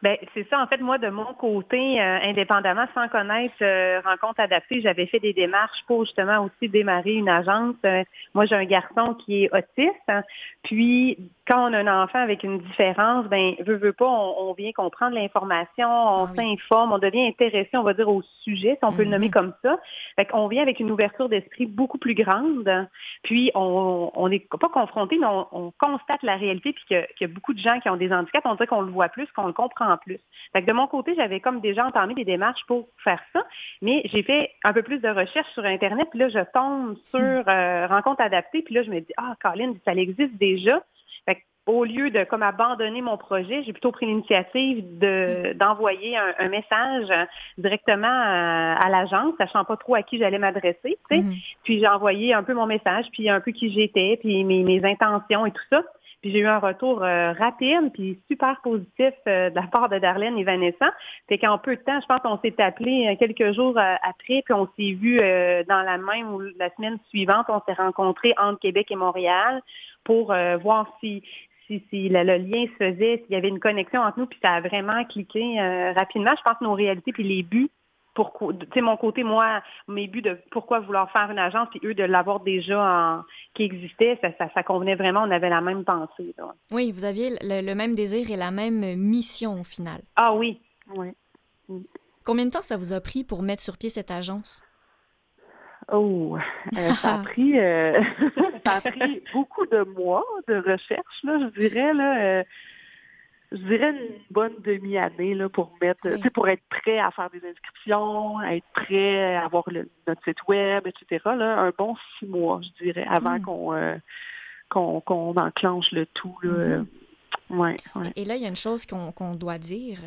Ben c'est ça. En fait, moi, de mon côté, euh, indépendamment, sans connaître euh, Rencontre adaptée, j'avais fait des démarches pour justement aussi démarrer une agence. Euh, moi, j'ai un garçon qui est autiste. puis, quand on a un enfant avec une différence, ben veut, veut pas, on, vient comprendre l'information, on ah s'informe, on devient intéressé, on va dire, au sujet, si on peut le nommer mm-hmm. comme ça. Fait qu'on vient avec une ouverture d'esprit beaucoup plus grande. Puis, on n'est pas confronté, mais on, constate la réalité, puis qu'il y, a beaucoup de gens qui ont des handicaps. On dirait qu'on le voit plus, qu'on le comprend en plus. Fait de mon côté, j'avais comme déjà entamé des démarches pour faire ça, mais j'ai fait un peu plus de recherche sur Internet, puis là, je tombe sur hmm. euh, Rencontre adaptée, puis là, je me dis, ah, Colin, ça existe déjà. Au lieu de comme abandonner mon projet, j'ai plutôt pris l'initiative de, d'envoyer un, message directement à, l'agence, sachant pas trop à qui j'allais m'adresser. Hmm. Puis j'ai envoyé un peu mon message, puis un peu qui j'étais, puis mes, mes intentions et tout ça. Puis j'ai eu un retour euh, rapide puis super positif euh, de la part de Darlene et Vanessa. Fait qu'en peu de temps, je pense qu'on s'est appelé euh, quelques jours après, puis on s'est vu dans la même ou la semaine suivante, on s'est rencontrés entre Québec et Montréal pour voir si si, si le, lien se faisait, s'il y avait une connexion entre nous, puis ça a vraiment cliqué rapidement. Je pense que nos réalités puis les buts pourquoi, tu sais, mon côté, moi, mes buts de pourquoi vouloir faire une agence, puis eux de l'avoir déjà en, qui existait, ça, ça, convenait vraiment, on avait la même pensée. Oui, vous aviez le, même désir et la même mission au final. Ah oui, oui. Combien de temps ça vous a pris pour mettre sur pied cette agence? Oh, euh, ça, a pris, euh, ça a pris beaucoup de mois de recherche, là, je dirais. Là, euh, je dirais une bonne demi-année là, pour mettre, pour être prêt à faire des inscriptions, être prêt à avoir notre site web, etc. Là, un bon six mois, je dirais, avant qu'on euh, qu'on enclenche le tout. Là. Mm-hmm. ouais, Et là, il y a une chose qu'on doit dire.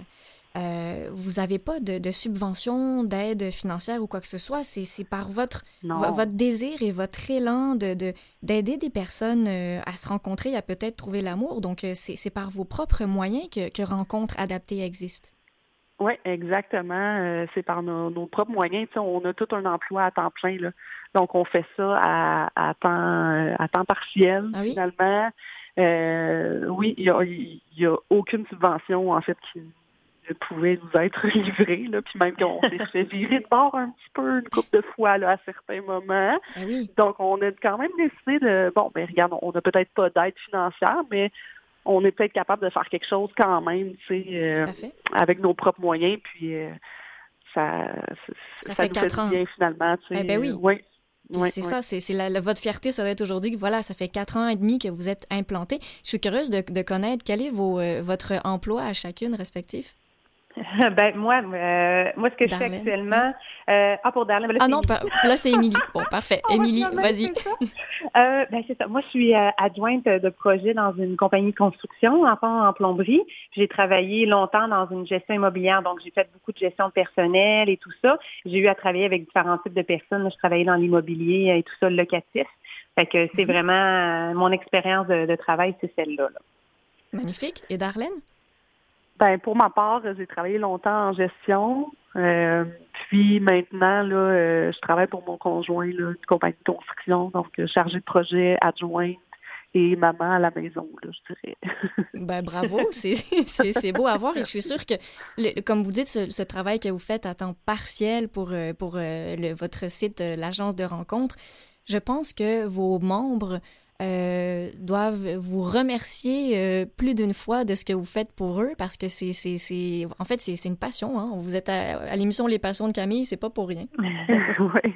Euh, vous n'avez pas de, de subvention, d'aide financière ou quoi que ce soit. C'est par votre, votre désir et votre élan d'aider de, des personnes euh, à se rencontrer, à peut-être trouver l'amour. Donc, euh, c'est par vos propres moyens que, que Rencontre adaptée existe. Oui, exactement. c'est par nos, propres moyens. on a tout un emploi à temps plein. Là. Donc, on fait ça à, à temps, à temps partiel, ah finalement. oui, il n'y a, y a aucune subvention, en fait, qui pouvait nous être livré, là, puis même qu'on s'est fait virer de bord un petit peu une couple de fois là, à certains moments. Ben Donc, on a quand même décidé de, bon, ben regarde, on n'a peut-être pas d'aide financière, mais on est peut-être capable de faire quelque chose quand même, tu sais, euh, avec nos propres moyens, puis euh, ça, ça, fait quatre ans. bien finalement, tu sais. Eh ben oui. c'est ça, c'est votre fierté, ça va être aujourd'hui que voilà, ça fait quatre ans et demi que vous êtes implanté. Je suis curieuse de, connaître quel est vos, euh, votre emploi à chacune respectif. ben moi, euh, moi ce que je fais actuellement, euh, ah pour Darlene, ben ah non, là c'est Émilie. Bon, parfait. Émilie, vas-y. Euh, ben c'est ça. Moi, je suis adjointe de projet dans une compagnie de construction, enfin en plomberie. J'ai travaillé longtemps dans une gestion immobilière, donc j'ai fait beaucoup de gestion de personnel et tout ça. J'ai eu à travailler avec différents types de personnes. Je travaillais dans l'immobilier et tout ça, le locatif. Fait que c'est mhm. vraiment mon expérience de, travail, c'est celle-là. Là. Magnifique. Et Darlene? Ben, pour ma part, j'ai travaillé longtemps en gestion. Euh, puis maintenant, là, euh, je travaille pour mon conjoint, là, une compagnie de construction, donc euh, chargé de projet, adjointe et maman à la maison, là, je dirais. ben, bravo, c'est beau à voir et je suis sûre que, comme vous dites, ce, travail que vous faites à temps partiel pour, pour le, votre site, l'agence de rencontre, je pense que vos membres euh, doivent vous remercier euh, plus d'une fois de ce que vous faites pour eux parce que c'est, c'est, c'est en fait, c'est, c'est une passion. Hein? Vous êtes à, l'émission Les Passions de Camille, c'est pas pour rien. oui.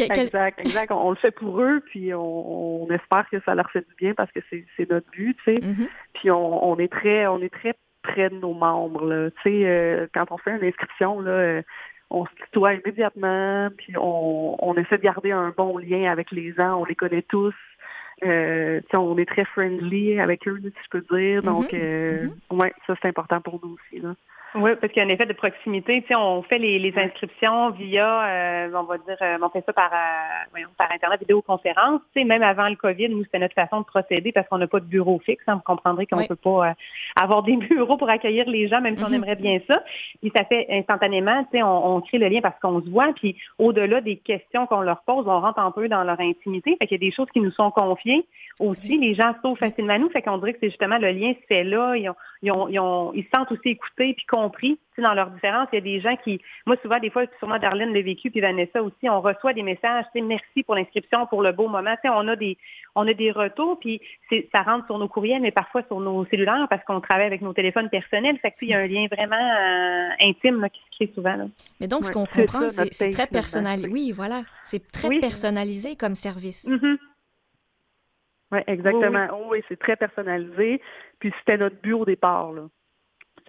Exact, exact. On, le fait pour eux, puis on, espère que ça leur fait du bien parce que c'est, c'est notre but, tu sais. Mm-hmm. Puis on, on, est très, on est très près de nos membres, là. Tu sais, euh, quand on fait une inscription, là, on se tutoie immédiatement, puis on, on essaie de garder un bon lien avec les gens, on les connaît tous. Euh, on est très friendly avec eux, si je peux dire. Donc, mm-hmm. euh, mm-hmm. ouais, ça c'est important pour nous aussi. Là. Oui, parce qu'il y a un effet de proximité. Tu sais, on fait les, les inscriptions via, euh, on va dire, euh, on fait ça par, euh, voyons, par Internet, vidéoconférence. Tu sais, même avant le COVID, nous, c'était notre façon de procéder parce qu'on n'a pas de bureau fixe. Hein. vous comprendrez qu'on ne peut pas avoir des bureaux pour accueillir les gens, même si on mm-hmm. aimerait bien ça. Puis ça fait instantanément, tu sais, on, on, crée le lien parce qu'on se voit. Puis au-delà des questions qu'on leur pose, on rentre un peu dans leur intimité. Fait qu'il y a des choses qui nous sont confiées aussi. Les gens s'ouvrent facilement à nous. Fait qu'on dirait que c'est justement le lien se fait là. Ils, ont, ils, ont, ils, ont, ils se sentent aussi écoutés puis compris dans leurs différences. Il y a des gens qui, moi souvent, des fois, sûrement Darlene l'a vécu, puis Vanessa aussi, on reçoit des messages, merci pour l'inscription, pour le beau moment. on a des on a des retours, puis ça rentre sur nos courriels, mais parfois sur nos cellulaires parce qu'on travaille avec nos téléphones personnels. Fait que il y a un lien vraiment euh, intime qui se crée souvent. Mais donc, ce qu'on comprend, c'est très personnalisé. Oui, voilà. C'est très personnalisé comme service. Mm-hmm. Oui, exactement. Oh, oui, c'est très personnalisé. Puis c'était notre but au départ. Là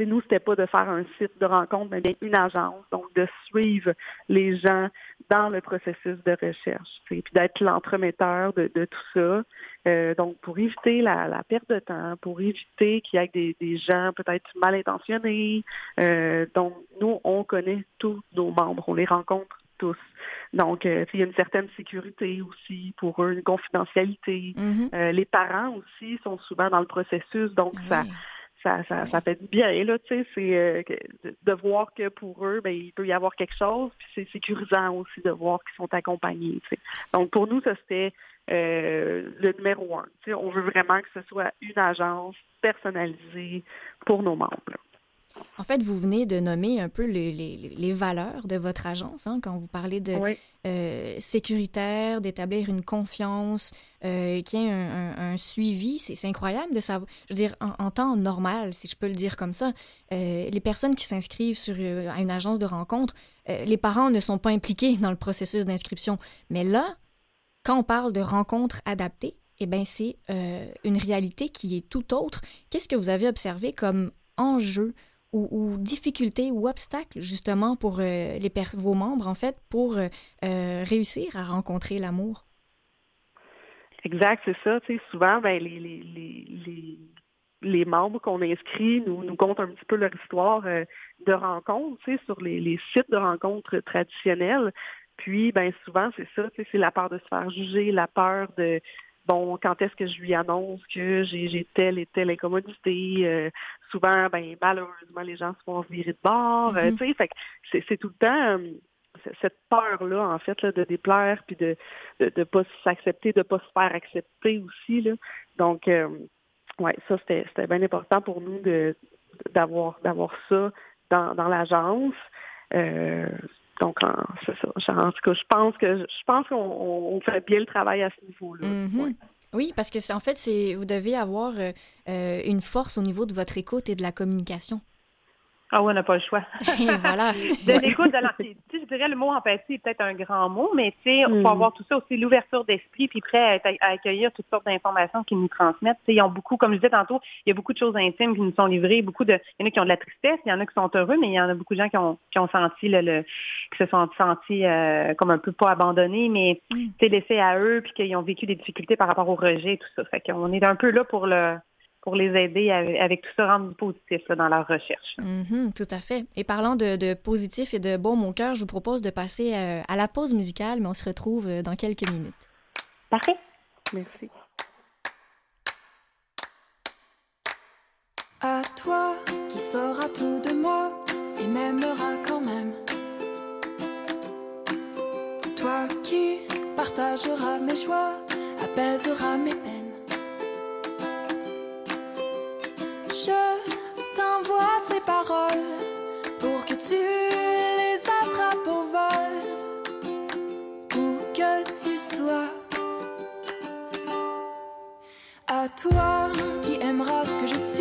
nous, c'était pas de faire un site de rencontre, mais une agence, donc de suivre les gens dans le processus de recherche, puis d'être l'entremetteur de, tout ça. Euh, donc, pour éviter la, perte de temps, pour éviter qu'il y ait des, gens peut-être mal intentionnés. Euh, donc, nous, on connaît tous nos membres, on les rencontre tous. Donc, euh, il y a une certaine sécurité aussi pour eux, une confidentialité. Mm-hmm. les parents aussi sont souvent dans le processus, donc ça ça, ça, ça fait du bien, là, tu sais, c'est euh, de, voir que pour eux, ben, il peut y avoir quelque chose, puis c'est sécurisant aussi de voir qu'ils sont accompagnés, tu sais. Donc, pour nous, ça, c'était euh, le numéro un. Tu sais, on veut vraiment que ce soit une agence personnalisée pour nos membres. En fait, vous venez de nommer un peu les, les, valeurs de votre agence hein, quand vous parlez de euh, sécuritaire, d'établir une confiance, euh, qu'il y ait un, suivi. C'est incroyable de savoir. Je veux dire, en, temps normal, si je peux le dire comme ça, euh, les personnes qui s'inscrivent sur euh, à une agence de rencontre, les parents ne sont pas impliqués dans le processus d'inscription. Mais là, quand on parle de rencontres adaptées, eh bien, c'est une réalité qui est tout autre. Qu'est-ce que vous avez observé comme enjeu ou, difficultés ou obstacles justement pour euh, les vos membres, en fait, pour euh, euh, réussir à rencontrer l'amour? Exact, c'est ça. Tu sais, souvent, ben, les, les, les, les membres qu'on inscrit nous, nous content un petit peu leur histoire de rencontre tu sais, sur les, les sites de rencontres traditionnels. Puis, ben souvent, c'est ça, c'est la peur de se faire juger, la peur de bon, quand est-ce que je lui annonce que j'ai telle et telle incommodité? Euh, souvent, ben malheureusement, les gens se font virer de bord. Euh, mm-hmm. fait c'est tout le temps euh, cette peur-là, en fait, là, de déplaire, puis de ne de, pas s'accepter, de pas se faire accepter aussi. Là. Donc, ouais, ça, c'était bien important pour nous de d'avoir d'avoir ça dans, dans l'agence. Donc, c'est ça. En tout cas, je pense que je pense qu'on fait bien le travail à ce niveau-là. Mm-hmm. Oui, parce que c'est en fait, c'est vous devez avoir euh, euh, une force au niveau de votre écoute et de la communication. Ah oui, on n'a pas le choix. Et voilà. de l'écoute, de je dirais le mot empathie est peut-être un grand mot, mais tu sais, Mm. faut avoir tout ça aussi, l'ouverture d'esprit, puis prêt à, être- à accueillir toutes sortes d'informations qu'ils nous transmettent. Tu sais, ils ont beaucoup, comme je disais tantôt, il y a beaucoup de choses intimes qui nous sont livrées, beaucoup de, il y en a qui ont de la tristesse, il y en a qui sont heureux, mais il y en a beaucoup de gens qui ont, qui ont senti le, le- qui se sont sentis euh, comme un peu pas abandonnés, mais Mm. tu sais, laissés à eux, puis qu'ils ont vécu des difficultés par rapport au rejet et tout ça. Fait qu'on est un peu là pour le pour les aider avec, avec tout ça, rendre positif là, dans leur recherche. Mhm, tout à fait. Et parlant de, de positif et de baume au cœur, je vous propose de passer euh, à la pause musicale, mais on se retrouve euh, dans quelques minutes. Parfait. Merci. À toi qui saura tout de moi et m'aimera quand même. Toi qui partageras mes joies, apaiseras mes peines. Tu sois. À toi qui aimeras ce que je suis,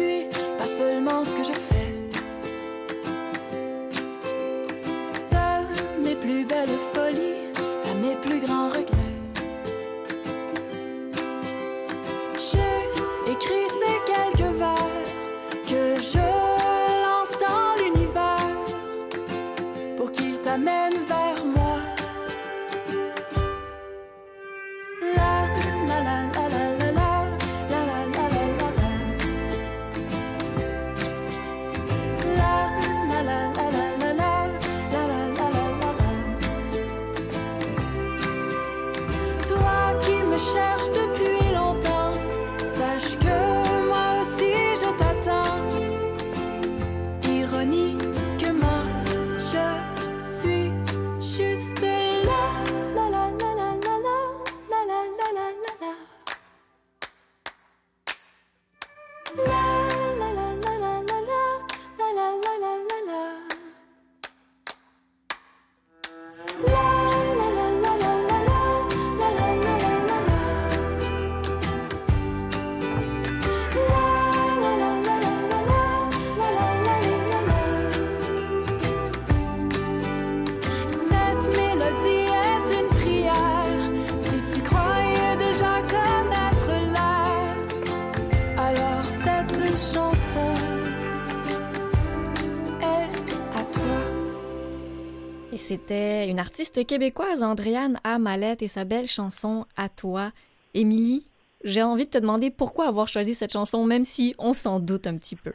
c'était une artiste québécoise, Andréane Amalette, et sa belle chanson À toi. Émilie, j'ai envie de te demander pourquoi avoir choisi cette chanson, même si on s'en doute un petit peu.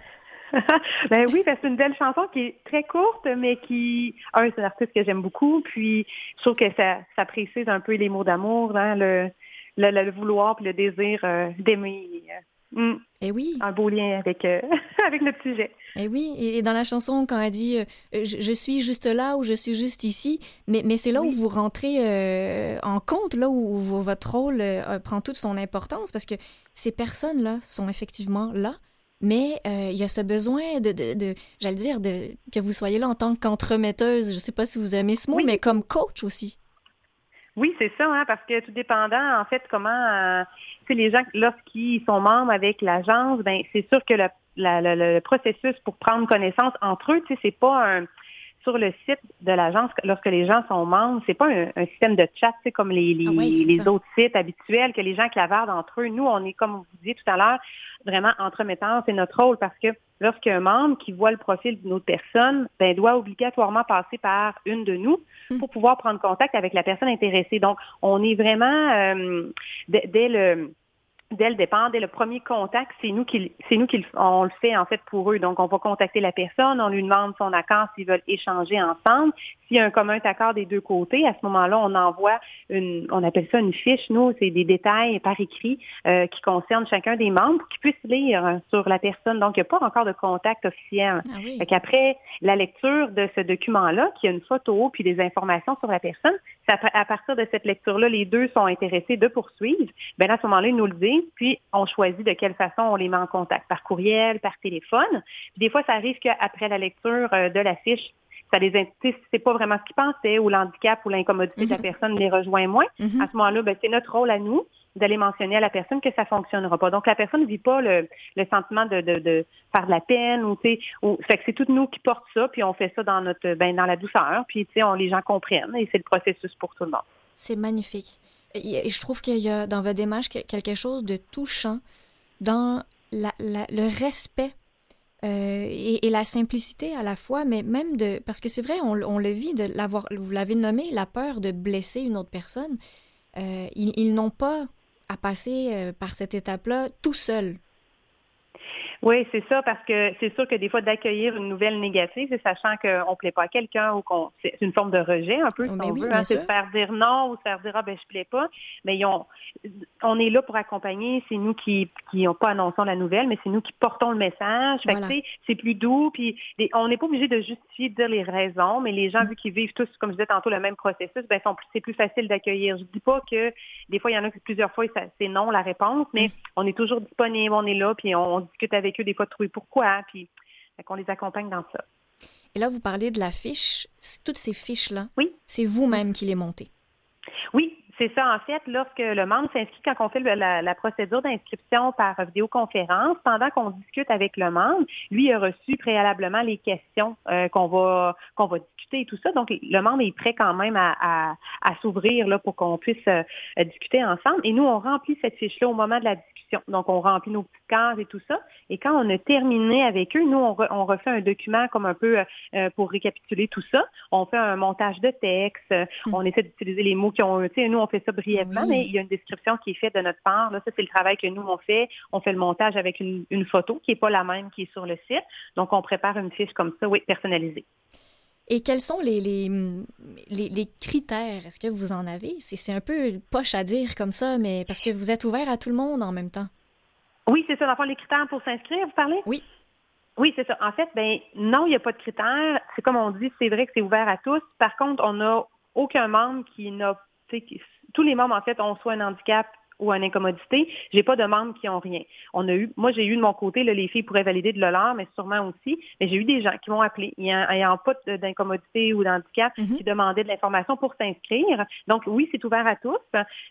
ben oui, c'est une belle chanson qui est très courte, mais qui, un, c'est un artiste que j'aime beaucoup, puis je trouve que ça, précise un peu les mots d'amour, hein, le, vouloir puis le désir euh, d'aimer. Mm, Eh oui, un beau lien avec, euh, avec notre sujet. eh oui. Et, et dans la chanson, quand elle dit euh, je, je suis juste là ou je suis juste ici, mais, mais c'est là où vous rentrez euh, en compte, là où, où votre rôle prend toute son importance, parce que ces personnes-là sont effectivement là. Mais il y a ce besoin de, de, de j'allais dire, de, que vous soyez là en tant qu'entremetteuse, je sais pas si vous aimez ce mot, Oui. mais comme coach aussi. Oui, c'est ça, hein, parce que tout dépendant, en fait, comment, les gens, lorsqu'ils sont membres avec l'agence, ben, c'est sûr que le, la- la- le processus pour prendre connaissance entre eux, tu sais, c'est pas un, sur le site de l'agence, lorsque les gens sont membres, c'est pas un, un système de chat, tu sais, comme les, les, Ah oui, c'est les autres sites habituels que les gens clavardent entre eux. Nous, on est, comme vous disiez tout à l'heure, vraiment entremettants, c'est notre rôle parce que lorsqu'un membre qui voit le profil d'une autre personne, ben, doit obligatoirement passer par une de nous Mm. pour pouvoir prendre contact avec la personne intéressée. Donc, on est vraiment euh, dès le dès le départ, dès le premier contact, c'est nous qui c'est nous qui on le fait en fait pour eux. Donc, on va contacter la personne, on lui demande son accord s'ils veulent échanger ensemble. S'il y a un commun accord des deux côtés, à ce moment-là, on envoie une, on appelle ça une fiche. Nous, c'est des détails par écrit euh, qui concernent chacun des membres pour qu'ils puissent lire euh, sur la personne. Donc, il n'y a pas encore de contact officiel. Ah oui. Fait qu'après la lecture de ce document-là, qui a une photo puis des informations sur la personne, à partir de cette lecture-là, les deux sont intéressés de poursuivre. Ben à ce moment-là, ils nous le disent, puis on choisit de quelle façon on les met en contact, par courriel, par téléphone. Puis des fois, ça arrive qu'après la lecture euh, de la fiche, ça les c'est pas vraiment ce qu'ils pensaient ou l'handicap ou l'incommodité de la Mhm. personne les rejoint moins. Mhm. À ce moment-là, ben, c'est notre rôle à nous d'aller mentionner à la personne que ça fonctionnera pas. Donc, la personne ne vit pas le, le sentiment de, de, de, faire de la peine ou, tu sais, fait que c'est toutes nous qui portent ça, puis on fait ça dans notre, ben, dans la douceur, puis, tu sais, on, les gens comprennent et c'est le processus pour tout le monde. C'est magnifique. Je trouve qu'il y a dans votre démarche quelque chose de touchant dans le respect euh, et, la simplicité à la fois, mais même de... Parce que c'est vrai, on, on, le vit, de l'avoir, vous l'avez nommé, la peur de blesser une autre personne. Euh, ils, ils n'ont pas à passer euh, par cette étape-là tout seuls. Oui, c'est ça, parce que c'est sûr que des fois, d'accueillir une nouvelle négative, sachant qu'on ne plaît pas à quelqu'un ou qu'on c'est une forme de rejet un peu, si Ben on oui, veut, hein, c'est de faire dire non ou de faire dire ah ben je plais pas. Mais ils ont, on est là pour accompagner. C'est nous qui qui n'ont pas annonçons la nouvelle, mais c'est nous qui portons le message. Fait Voilà. tu sais, c'est plus doux. Puis des- on n'est pas obligé de justifier, de dire les raisons, mais les gens Mm. vu qu'ils vivent tous, comme je disais tantôt, le même processus, ben c'est plus facile d'accueillir. Je dis pas que des fois il y en a que plusieurs fois c'est non la réponse, mais Mm. on est toujours disponible, on est là, puis on, on discute avec eux des fois de trouver pourquoi, puis qu'on les accompagne dans ça. Et là, vous parlez de la fiche. Toutes ces fiches-là, Oui. c'est vous-même qui les montez. Oui, c'est ça. En fait, lorsque le membre s'inscrit, quand on fait la, la procédure d'inscription par vidéoconférence, pendant qu'on discute avec le membre, lui a reçu préalablement les questions euh, qu'on va qu'on va discuter et tout ça. Donc, le membre est prêt quand même à, à, à s'ouvrir là pour qu'on puisse euh, euh, discuter ensemble. Et nous, on remplit cette fiche-là au moment de la discussion. Donc, on remplit nos petites cases et tout ça. Et quand on a terminé avec eux, nous, on, re- on refait un document comme un peu euh, pour récapituler tout ça. On fait un montage de texte. euh, Hmm. On essaie d'utiliser les mots qui ont... Tu sais, nous, on fait ça brièvement, Oui. mais il y a une description qui est faite de notre part. Là, ça, c'est le travail que nous, on fait. On fait le montage avec une, une photo qui n'est pas la même qui est sur le site. Donc, on prépare une fiche comme ça, oui, personnalisée. Et quels sont les, les, les, les critères? Est-ce que vous en avez? C'est un peu poche à dire comme ça, mais parce que vous êtes ouvert à tout le monde en même temps. Oui, c'est ça. Dans les critères pour s'inscrire, vous parlez? Oui. Oui, c'est ça. En fait, ben non, il n'y a pas de critères. C'est comme on dit, c'est vrai que c'est ouvert à tous. Par contre, on n'a aucun membre qui n'a... Tous les membres, en fait, ont soit un handicap ou une incommodité. J'ai pas de membres qui ont rien. On a eu, moi, j'ai eu de mon côté, là, les filles pourraient valider de le leur, mais sûrement aussi. Mais j'ai eu des gens qui m'ont appelé, ayant, pas d'incommodité ou d'handicap, Mhm. qui demandaient de l'information pour s'inscrire. Donc, oui, c'est ouvert à tous.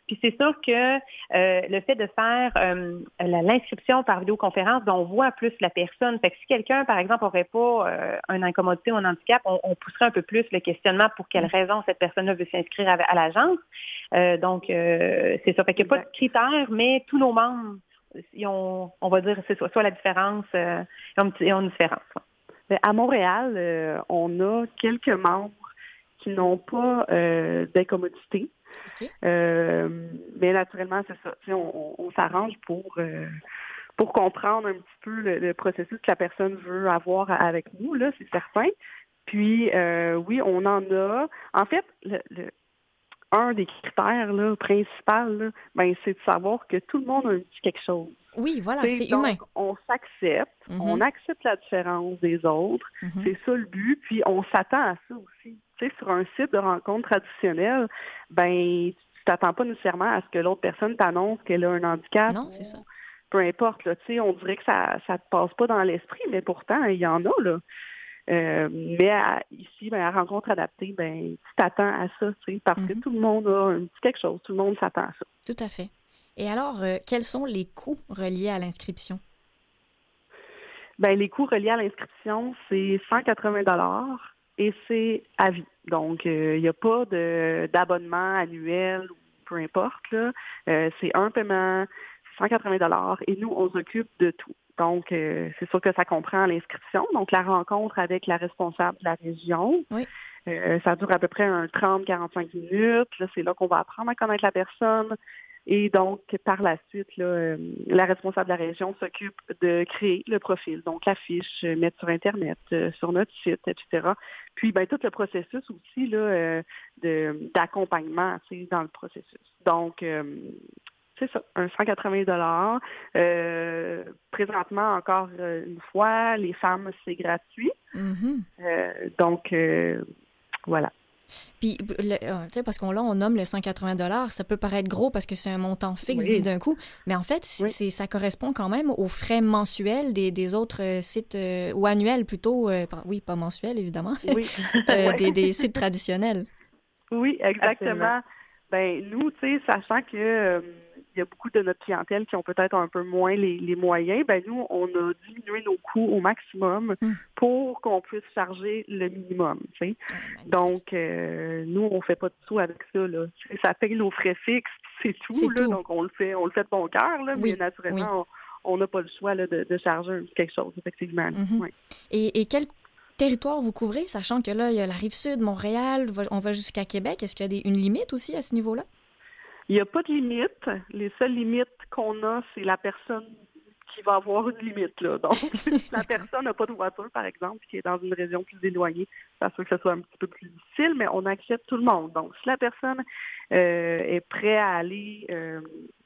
Puis c'est sûr que euh, le fait de faire euh, l'inscription par vidéoconférence, ben, on voit plus la personne. Fait que si quelqu'un, par exemple, n'aurait pas euh, un incommodité ou un handicap, on, on pousserait un peu plus le questionnement pour quelle raison cette personne-là veut s'inscrire à, à l'agence. Euh, donc, euh, c'est ça. Fait qu'il n'y a pas de critères, mais tous nos membres, ils ont, on va dire, c'est soit, soit la différence, euh, ils ont une, ils ont une différence. ouais. À Montréal, euh, on a quelques membres qui n'ont pas euh, d'incommodité. Euh, mais naturellement, c'est ça. On, on s'arrange pour euh, pour comprendre un petit peu le, le processus que la personne veut avoir avec nous, là, c'est certain. Puis euh, oui, on en a. En fait, le, le- un des critères là, principaux, ben, c'est de savoir que tout le monde a un petit quelque chose. Oui, voilà, c'est humain. On s'accepte, Mhm. on accepte la différence des autres. Mhm. C'est ça le but, puis on s'attend à ça aussi. Sur un site de rencontre traditionnel, ben tu t'attends pas nécessairement à ce que l'autre personne t'annonce qu'elle a un handicap. Non, c'est ça. Peu importe, là, on dirait que ça ça te passe pas dans l'esprit, mais pourtant il y en a là. Euh, mais à- ici, ben, à rencontre adaptée, ben tu t'attends à ça, tu sais, parce que Mhm. tout le monde a un petit quelque chose, tout le monde s'attend à ça. Tout à fait. Et alors, euh, quels sont les coûts reliés à l'inscription? Ben, les coûts reliés à l'inscription, c'est 180 dollars et c'est à vie. Donc, euh, il n'y a pas d'abonnement annuel ou peu importe. Euh, c'est un paiement, 180 dollars et nous, on s'occupe de tout. Donc, euh, c'est sûr que ça comprend l'inscription, donc la rencontre avec la responsable de la région. Oui. Euh, ça dure à peu près un 30-45 minutes. Là, c'est là qu'on va apprendre à connaître la personne. Et donc, par la suite, là, euh, la responsable de la région s'occupe de créer le profil, donc la fiche, euh, mettre sur Internet, euh, sur notre site, etc. Puis, ben, tout le processus aussi là, euh, de, d'accompagnement dans le processus. Donc, euh, c'est ça, un 180 dollars. Euh, présentement, encore euh, une fois, les femmes, c'est gratuit. Mhm. Euh, donc, euh, voilà. Puis, le- tu sais, parce qu'on là, on nomme le 180 ça peut paraître gros parce que c'est un montant fixe Oui. dit d'un coup, mais en fait, Oui. ça correspond quand même aux frais mensuels des, des autres sites, euh, ou annuels plutôt, euh, oui, pas mensuels évidemment, Oui. euh, des, des sites traditionnels. Oui, exactement. Absolument. Ben nous, tu sais, sachant que il y a beaucoup de notre clientèle qui ont peut-être un peu moins les, les moyens, ben nous, on a diminué nos coûts au maximum Mm. pour qu'on puisse charger le minimum. tu sais. Donc, euh, nous, on fait pas de sous avec ça. Là. Ça paye nos frais fixes, c'est tout, C'est là. tout. Donc, on le fait, on le fait de bon cœur, là, Oui, mais naturellement, on on n'a pas le choix là, de, de charger quelque chose, effectivement. Mhm. Ouais. Et, et quel territoire vous couvrez, sachant que là, il y a la rive sud, Montréal, on va jusqu'à Québec? Est-ce qu'il y a des- une limite aussi à ce niveau-là? Il n'y a pas de limite. Les seules limites qu'on a, c'est la personne qui va avoir une limite. Là. Donc, si la personne n'a pas de voiture, par exemple, qui est dans une région plus éloignée, ça peut que ce soit un petit peu plus difficile, mais on accepte tout le monde. Donc, si la personne euh, est prête à aller euh,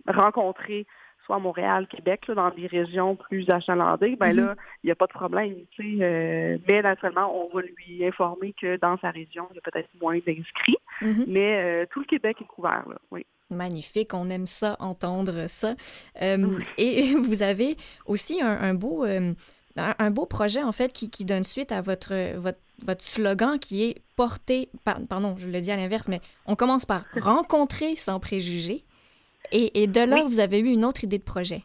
rencontrer soit Montréal, Québec, là, dans des régions plus achalandées, ben Mhm. là, il n'y a pas de problème. euh, mais naturellement, on va lui informer que dans sa région, il y a peut-être moins d'inscrits, Mhm. mais euh, tout le Québec est couvert. Là, oui. Magnifique, on aime ça, entendre ça. Euh, Oui. Et vous avez aussi un, un beau, euh, un, un beau projet, en fait, qui, qui donne suite à votre, votre, votre slogan qui est porter, par- pardon, je le dis à l'inverse, mais on commence par rencontrer sans préjugés. Et, et de là, Oui. vous avez eu une autre idée de projet.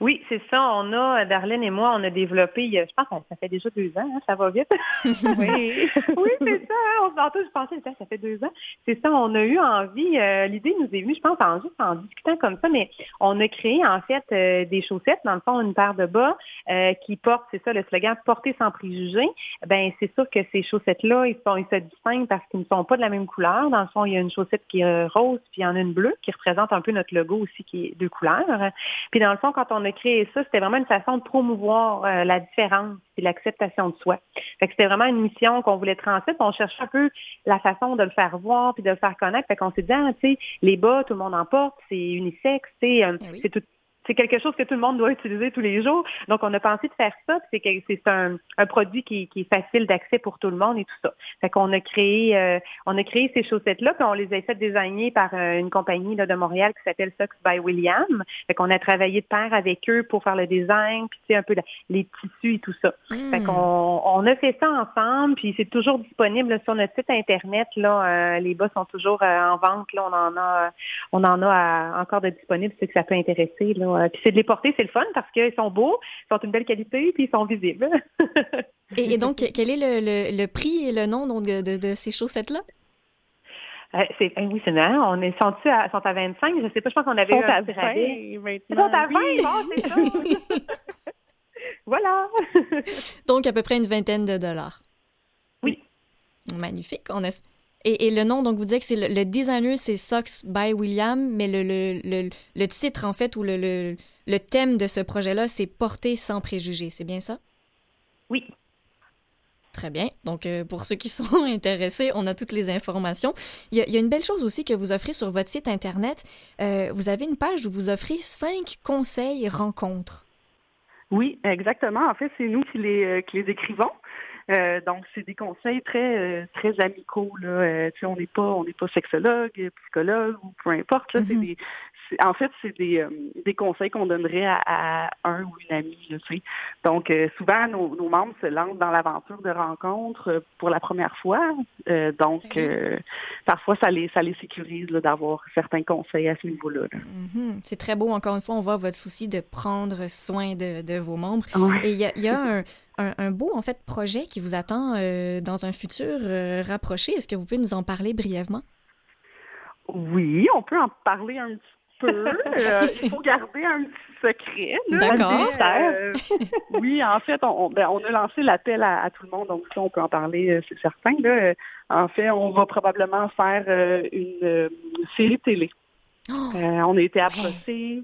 Oui, c'est ça. On a, Darlene et moi, on a développé, je pense que ça fait déjà deux ans, hein, ça va vite. oui, oui c'est ça. hein, On tantôt, je pensais, putain, ça fait deux ans. C'est ça, on a eu envie, euh, l'idée nous est venue, je pense, en juste en discutant comme ça, mais on a créé en fait euh, des chaussettes, dans le fond, une paire de bas euh, qui portent, c'est ça le slogan, porter sans préjugés. Ben, c'est sûr que ces chaussettes-là, ils, sont, ils se distinguent parce qu'ils ne sont pas de la même couleur. Dans le fond, il y a une chaussette qui est euh, rose, puis il y en a une bleue qui représente un peu notre logo aussi, qui est deux couleurs. Puis dans le fond, quand on a créé ça, c'était vraiment une façon de promouvoir euh, la différence et l'acceptation de soi. Fait que c'était vraiment une mission qu'on voulait transmettre. On cherchait un peu la façon de le faire voir puis de le faire connaître. Fait qu'on s'est dit, ah, tu sais, les bas, tout le monde en porte, c'est unisexe, tu sais, oui. c'est tout. C'est quelque chose que tout le monde doit utiliser tous les jours. Donc, on a pensé de faire ça. C'est un, un produit qui, qui est facile d'accès pour tout le monde et tout ça. Fait qu'on a créé, euh, on a créé ces chaussettes-là, puis on les a fait designer par euh, une compagnie là, de Montréal qui s'appelle Socks by William. Fait qu'on a travaillé de pair avec eux pour faire le design, puis tu sais, un peu la- les tissus et tout ça. Fait Hmm. qu'on on a fait ça ensemble, puis c'est toujours disponible là, sur notre site internet. Là, euh, les bas sont toujours euh, en vente. Là, on en a, on en a à- encore de disponibles, c'est que ça peut intéresser. Là. Euh, Puis c'est de les porter, c'est le fun parce qu'ils sont beaux, ils sont d'une belle qualité, puis ils sont visibles. Et, et donc, quel est le, le- le prix et le nom donc, de, de- de ces chaussettes-là? Euh, c'est, eh oui, c'est. On est sont à, sont à 25, je sais pas, je pense qu'on avait sont un à petit 20 rabais. Ils maintenant. sont à 20, oui. bon, c'est ça. voilà. Donc, à peu près une vingtaine de dollars. Oui. Magnifique. On a... et, et le nom, donc, vous disiez que c'est le, le designer, c'est Socks by William, mais le, le, le, le titre, en fait, ou le, le, le thème de ce projet-là, c'est Porter sans préjugés. C'est bien ça? Oui. Très bien. Donc, euh, pour ceux qui sont intéressés, on a toutes les informations. Il y, a, il y a une belle chose aussi que vous offrez sur votre site Internet. Euh, vous avez une page où vous offrez cinq conseils rencontres. Oui, exactement. En fait, c'est nous qui les, euh, qui les écrivons. Euh, donc, c'est des conseils très euh, très amicaux. Là. Euh, tu sais, on n'est pas on n'est pas sexologue, psychologue ou peu importe. Là, c'est des, c'est- en fait, c'est des, euh, des conseils qu'on donnerait à, à un ou une amie. Tu sais. Donc, euh, souvent, nos, nos membres se lancent dans l'aventure de rencontre euh, pour la première fois. Euh, donc, parfois, ça les ça les sécurise là, d'avoir certains conseils à ce niveau-là. là. Mhm. C'est très beau. Encore une fois, on voit votre souci de prendre soin de, de vos membres. Ouais. Et il y a, il y a un, un- un beau, en fait, projet qui vous attend dans un futur rapproché. Est-ce que vous pouvez nous en parler brièvement? Oui, on peut en parler un petit peu. Euh, il faut garder un petit secret. D'accord. Euh, oui, en fait, on, ben, on a lancé l'appel à, à tout le monde, donc ça, on peut en parler, euh, c'est certain. Là. En fait, on va probablement faire euh, une euh, série télé. Oh! Euh, on a été approchés.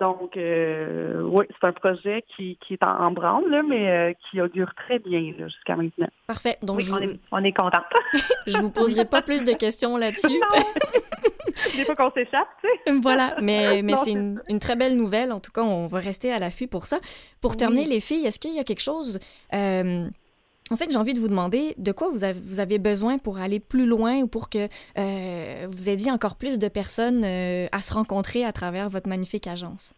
Donc, euh, oui, c'est un projet qui, qui est en, en branle, là, mais euh, qui augure très bien jusqu'à maintenant. Parfait. Donc, Oui, je, on, est, on est contente. je vous poserai pas plus de questions là-dessus. Des fois qu'on s'échappe, tu sais. Voilà, mais, c'est une très belle nouvelle. En tout cas, on va rester à l'affût pour ça. Pour terminer, les filles, est-ce qu'il y a quelque chose... euh, en fait, j'ai envie de vous demander de quoi vous avez, vous avez besoin pour aller plus loin ou pour que euh, vous aidiez encore plus de personnes euh, à se rencontrer à travers votre magnifique agence?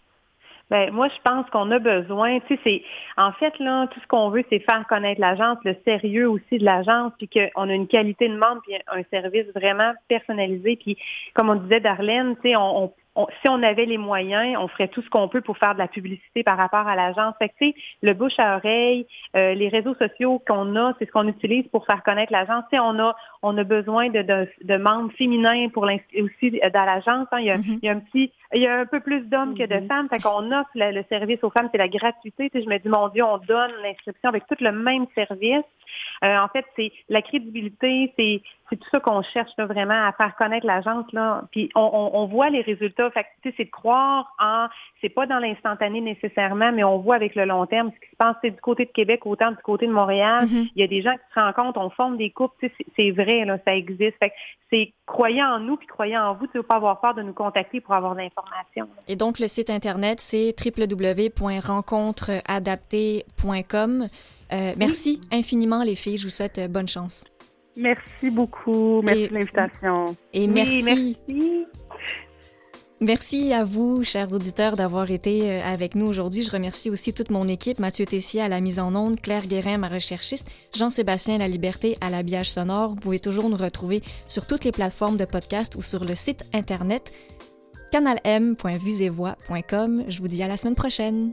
Ben, moi, je pense qu'on a besoin, tu sais, c'est, en fait, là, tout ce qu'on veut, c'est faire connaître l'agence, le sérieux aussi de l'agence, puis qu'on a une qualité de membre, puis un service vraiment personnalisé. Puis, comme on disait, Darlene, tu sais, on, on si on avait les moyens, on ferait tout ce qu'on peut pour faire de la publicité par rapport à l'agence. Fait que, le bouche à oreille, euh, les réseaux sociaux qu'on a, c'est ce qu'on utilise pour faire connaître l'agence. On a, on a besoin de, de, de membres féminins pour aussi dans l'agence. Hein. Il, y a, mm-hmm. il y a un petit, il y a un peu plus d'hommes que de mm-hmm. femmes. Fait qu'on offre le, service aux femmes, c'est la gratuité. je me dis, mon Dieu, on donne l'inscription avec tout le même service. Euh, en fait, c'est la crédibilité, c'est c'est tout ça qu'on cherche vraiment à faire connaître l'agence là. Puis on, on, voit les résultats. Fait c'est de croire en, c'est pas dans l'instantané nécessairement, mais on voit avec le long terme ce qui se passe. C'est du côté de Québec autant du côté de Montréal. Mm-hmm. Il y a des gens qui se rencontrent, on forme des couples. C'est vrai là, ça existe. C'est croyez en nous puis croyez en vous. Tu veux pas avoir peur de nous contacter pour avoir d'informations. Et donc le site internet c'est www.rencontreadapté.com. Euh, merci infiniment les filles. Je vous souhaite euh, bonne chance. Merci beaucoup. Merci de l'invitation. Et merci. merci. À vous, chers auditeurs, d'avoir été euh, avec nous aujourd'hui. Je remercie aussi toute mon équipe, Mathieu Tessier à la mise en onde, Claire Guérin, ma recherchiste, Jean-Sébastien La Liberté à l'habillage sonore. Vous pouvez toujours nous retrouver sur toutes les plateformes de podcast ou sur le site internet canalm.vusevoix.com. Je vous dis à la semaine prochaine.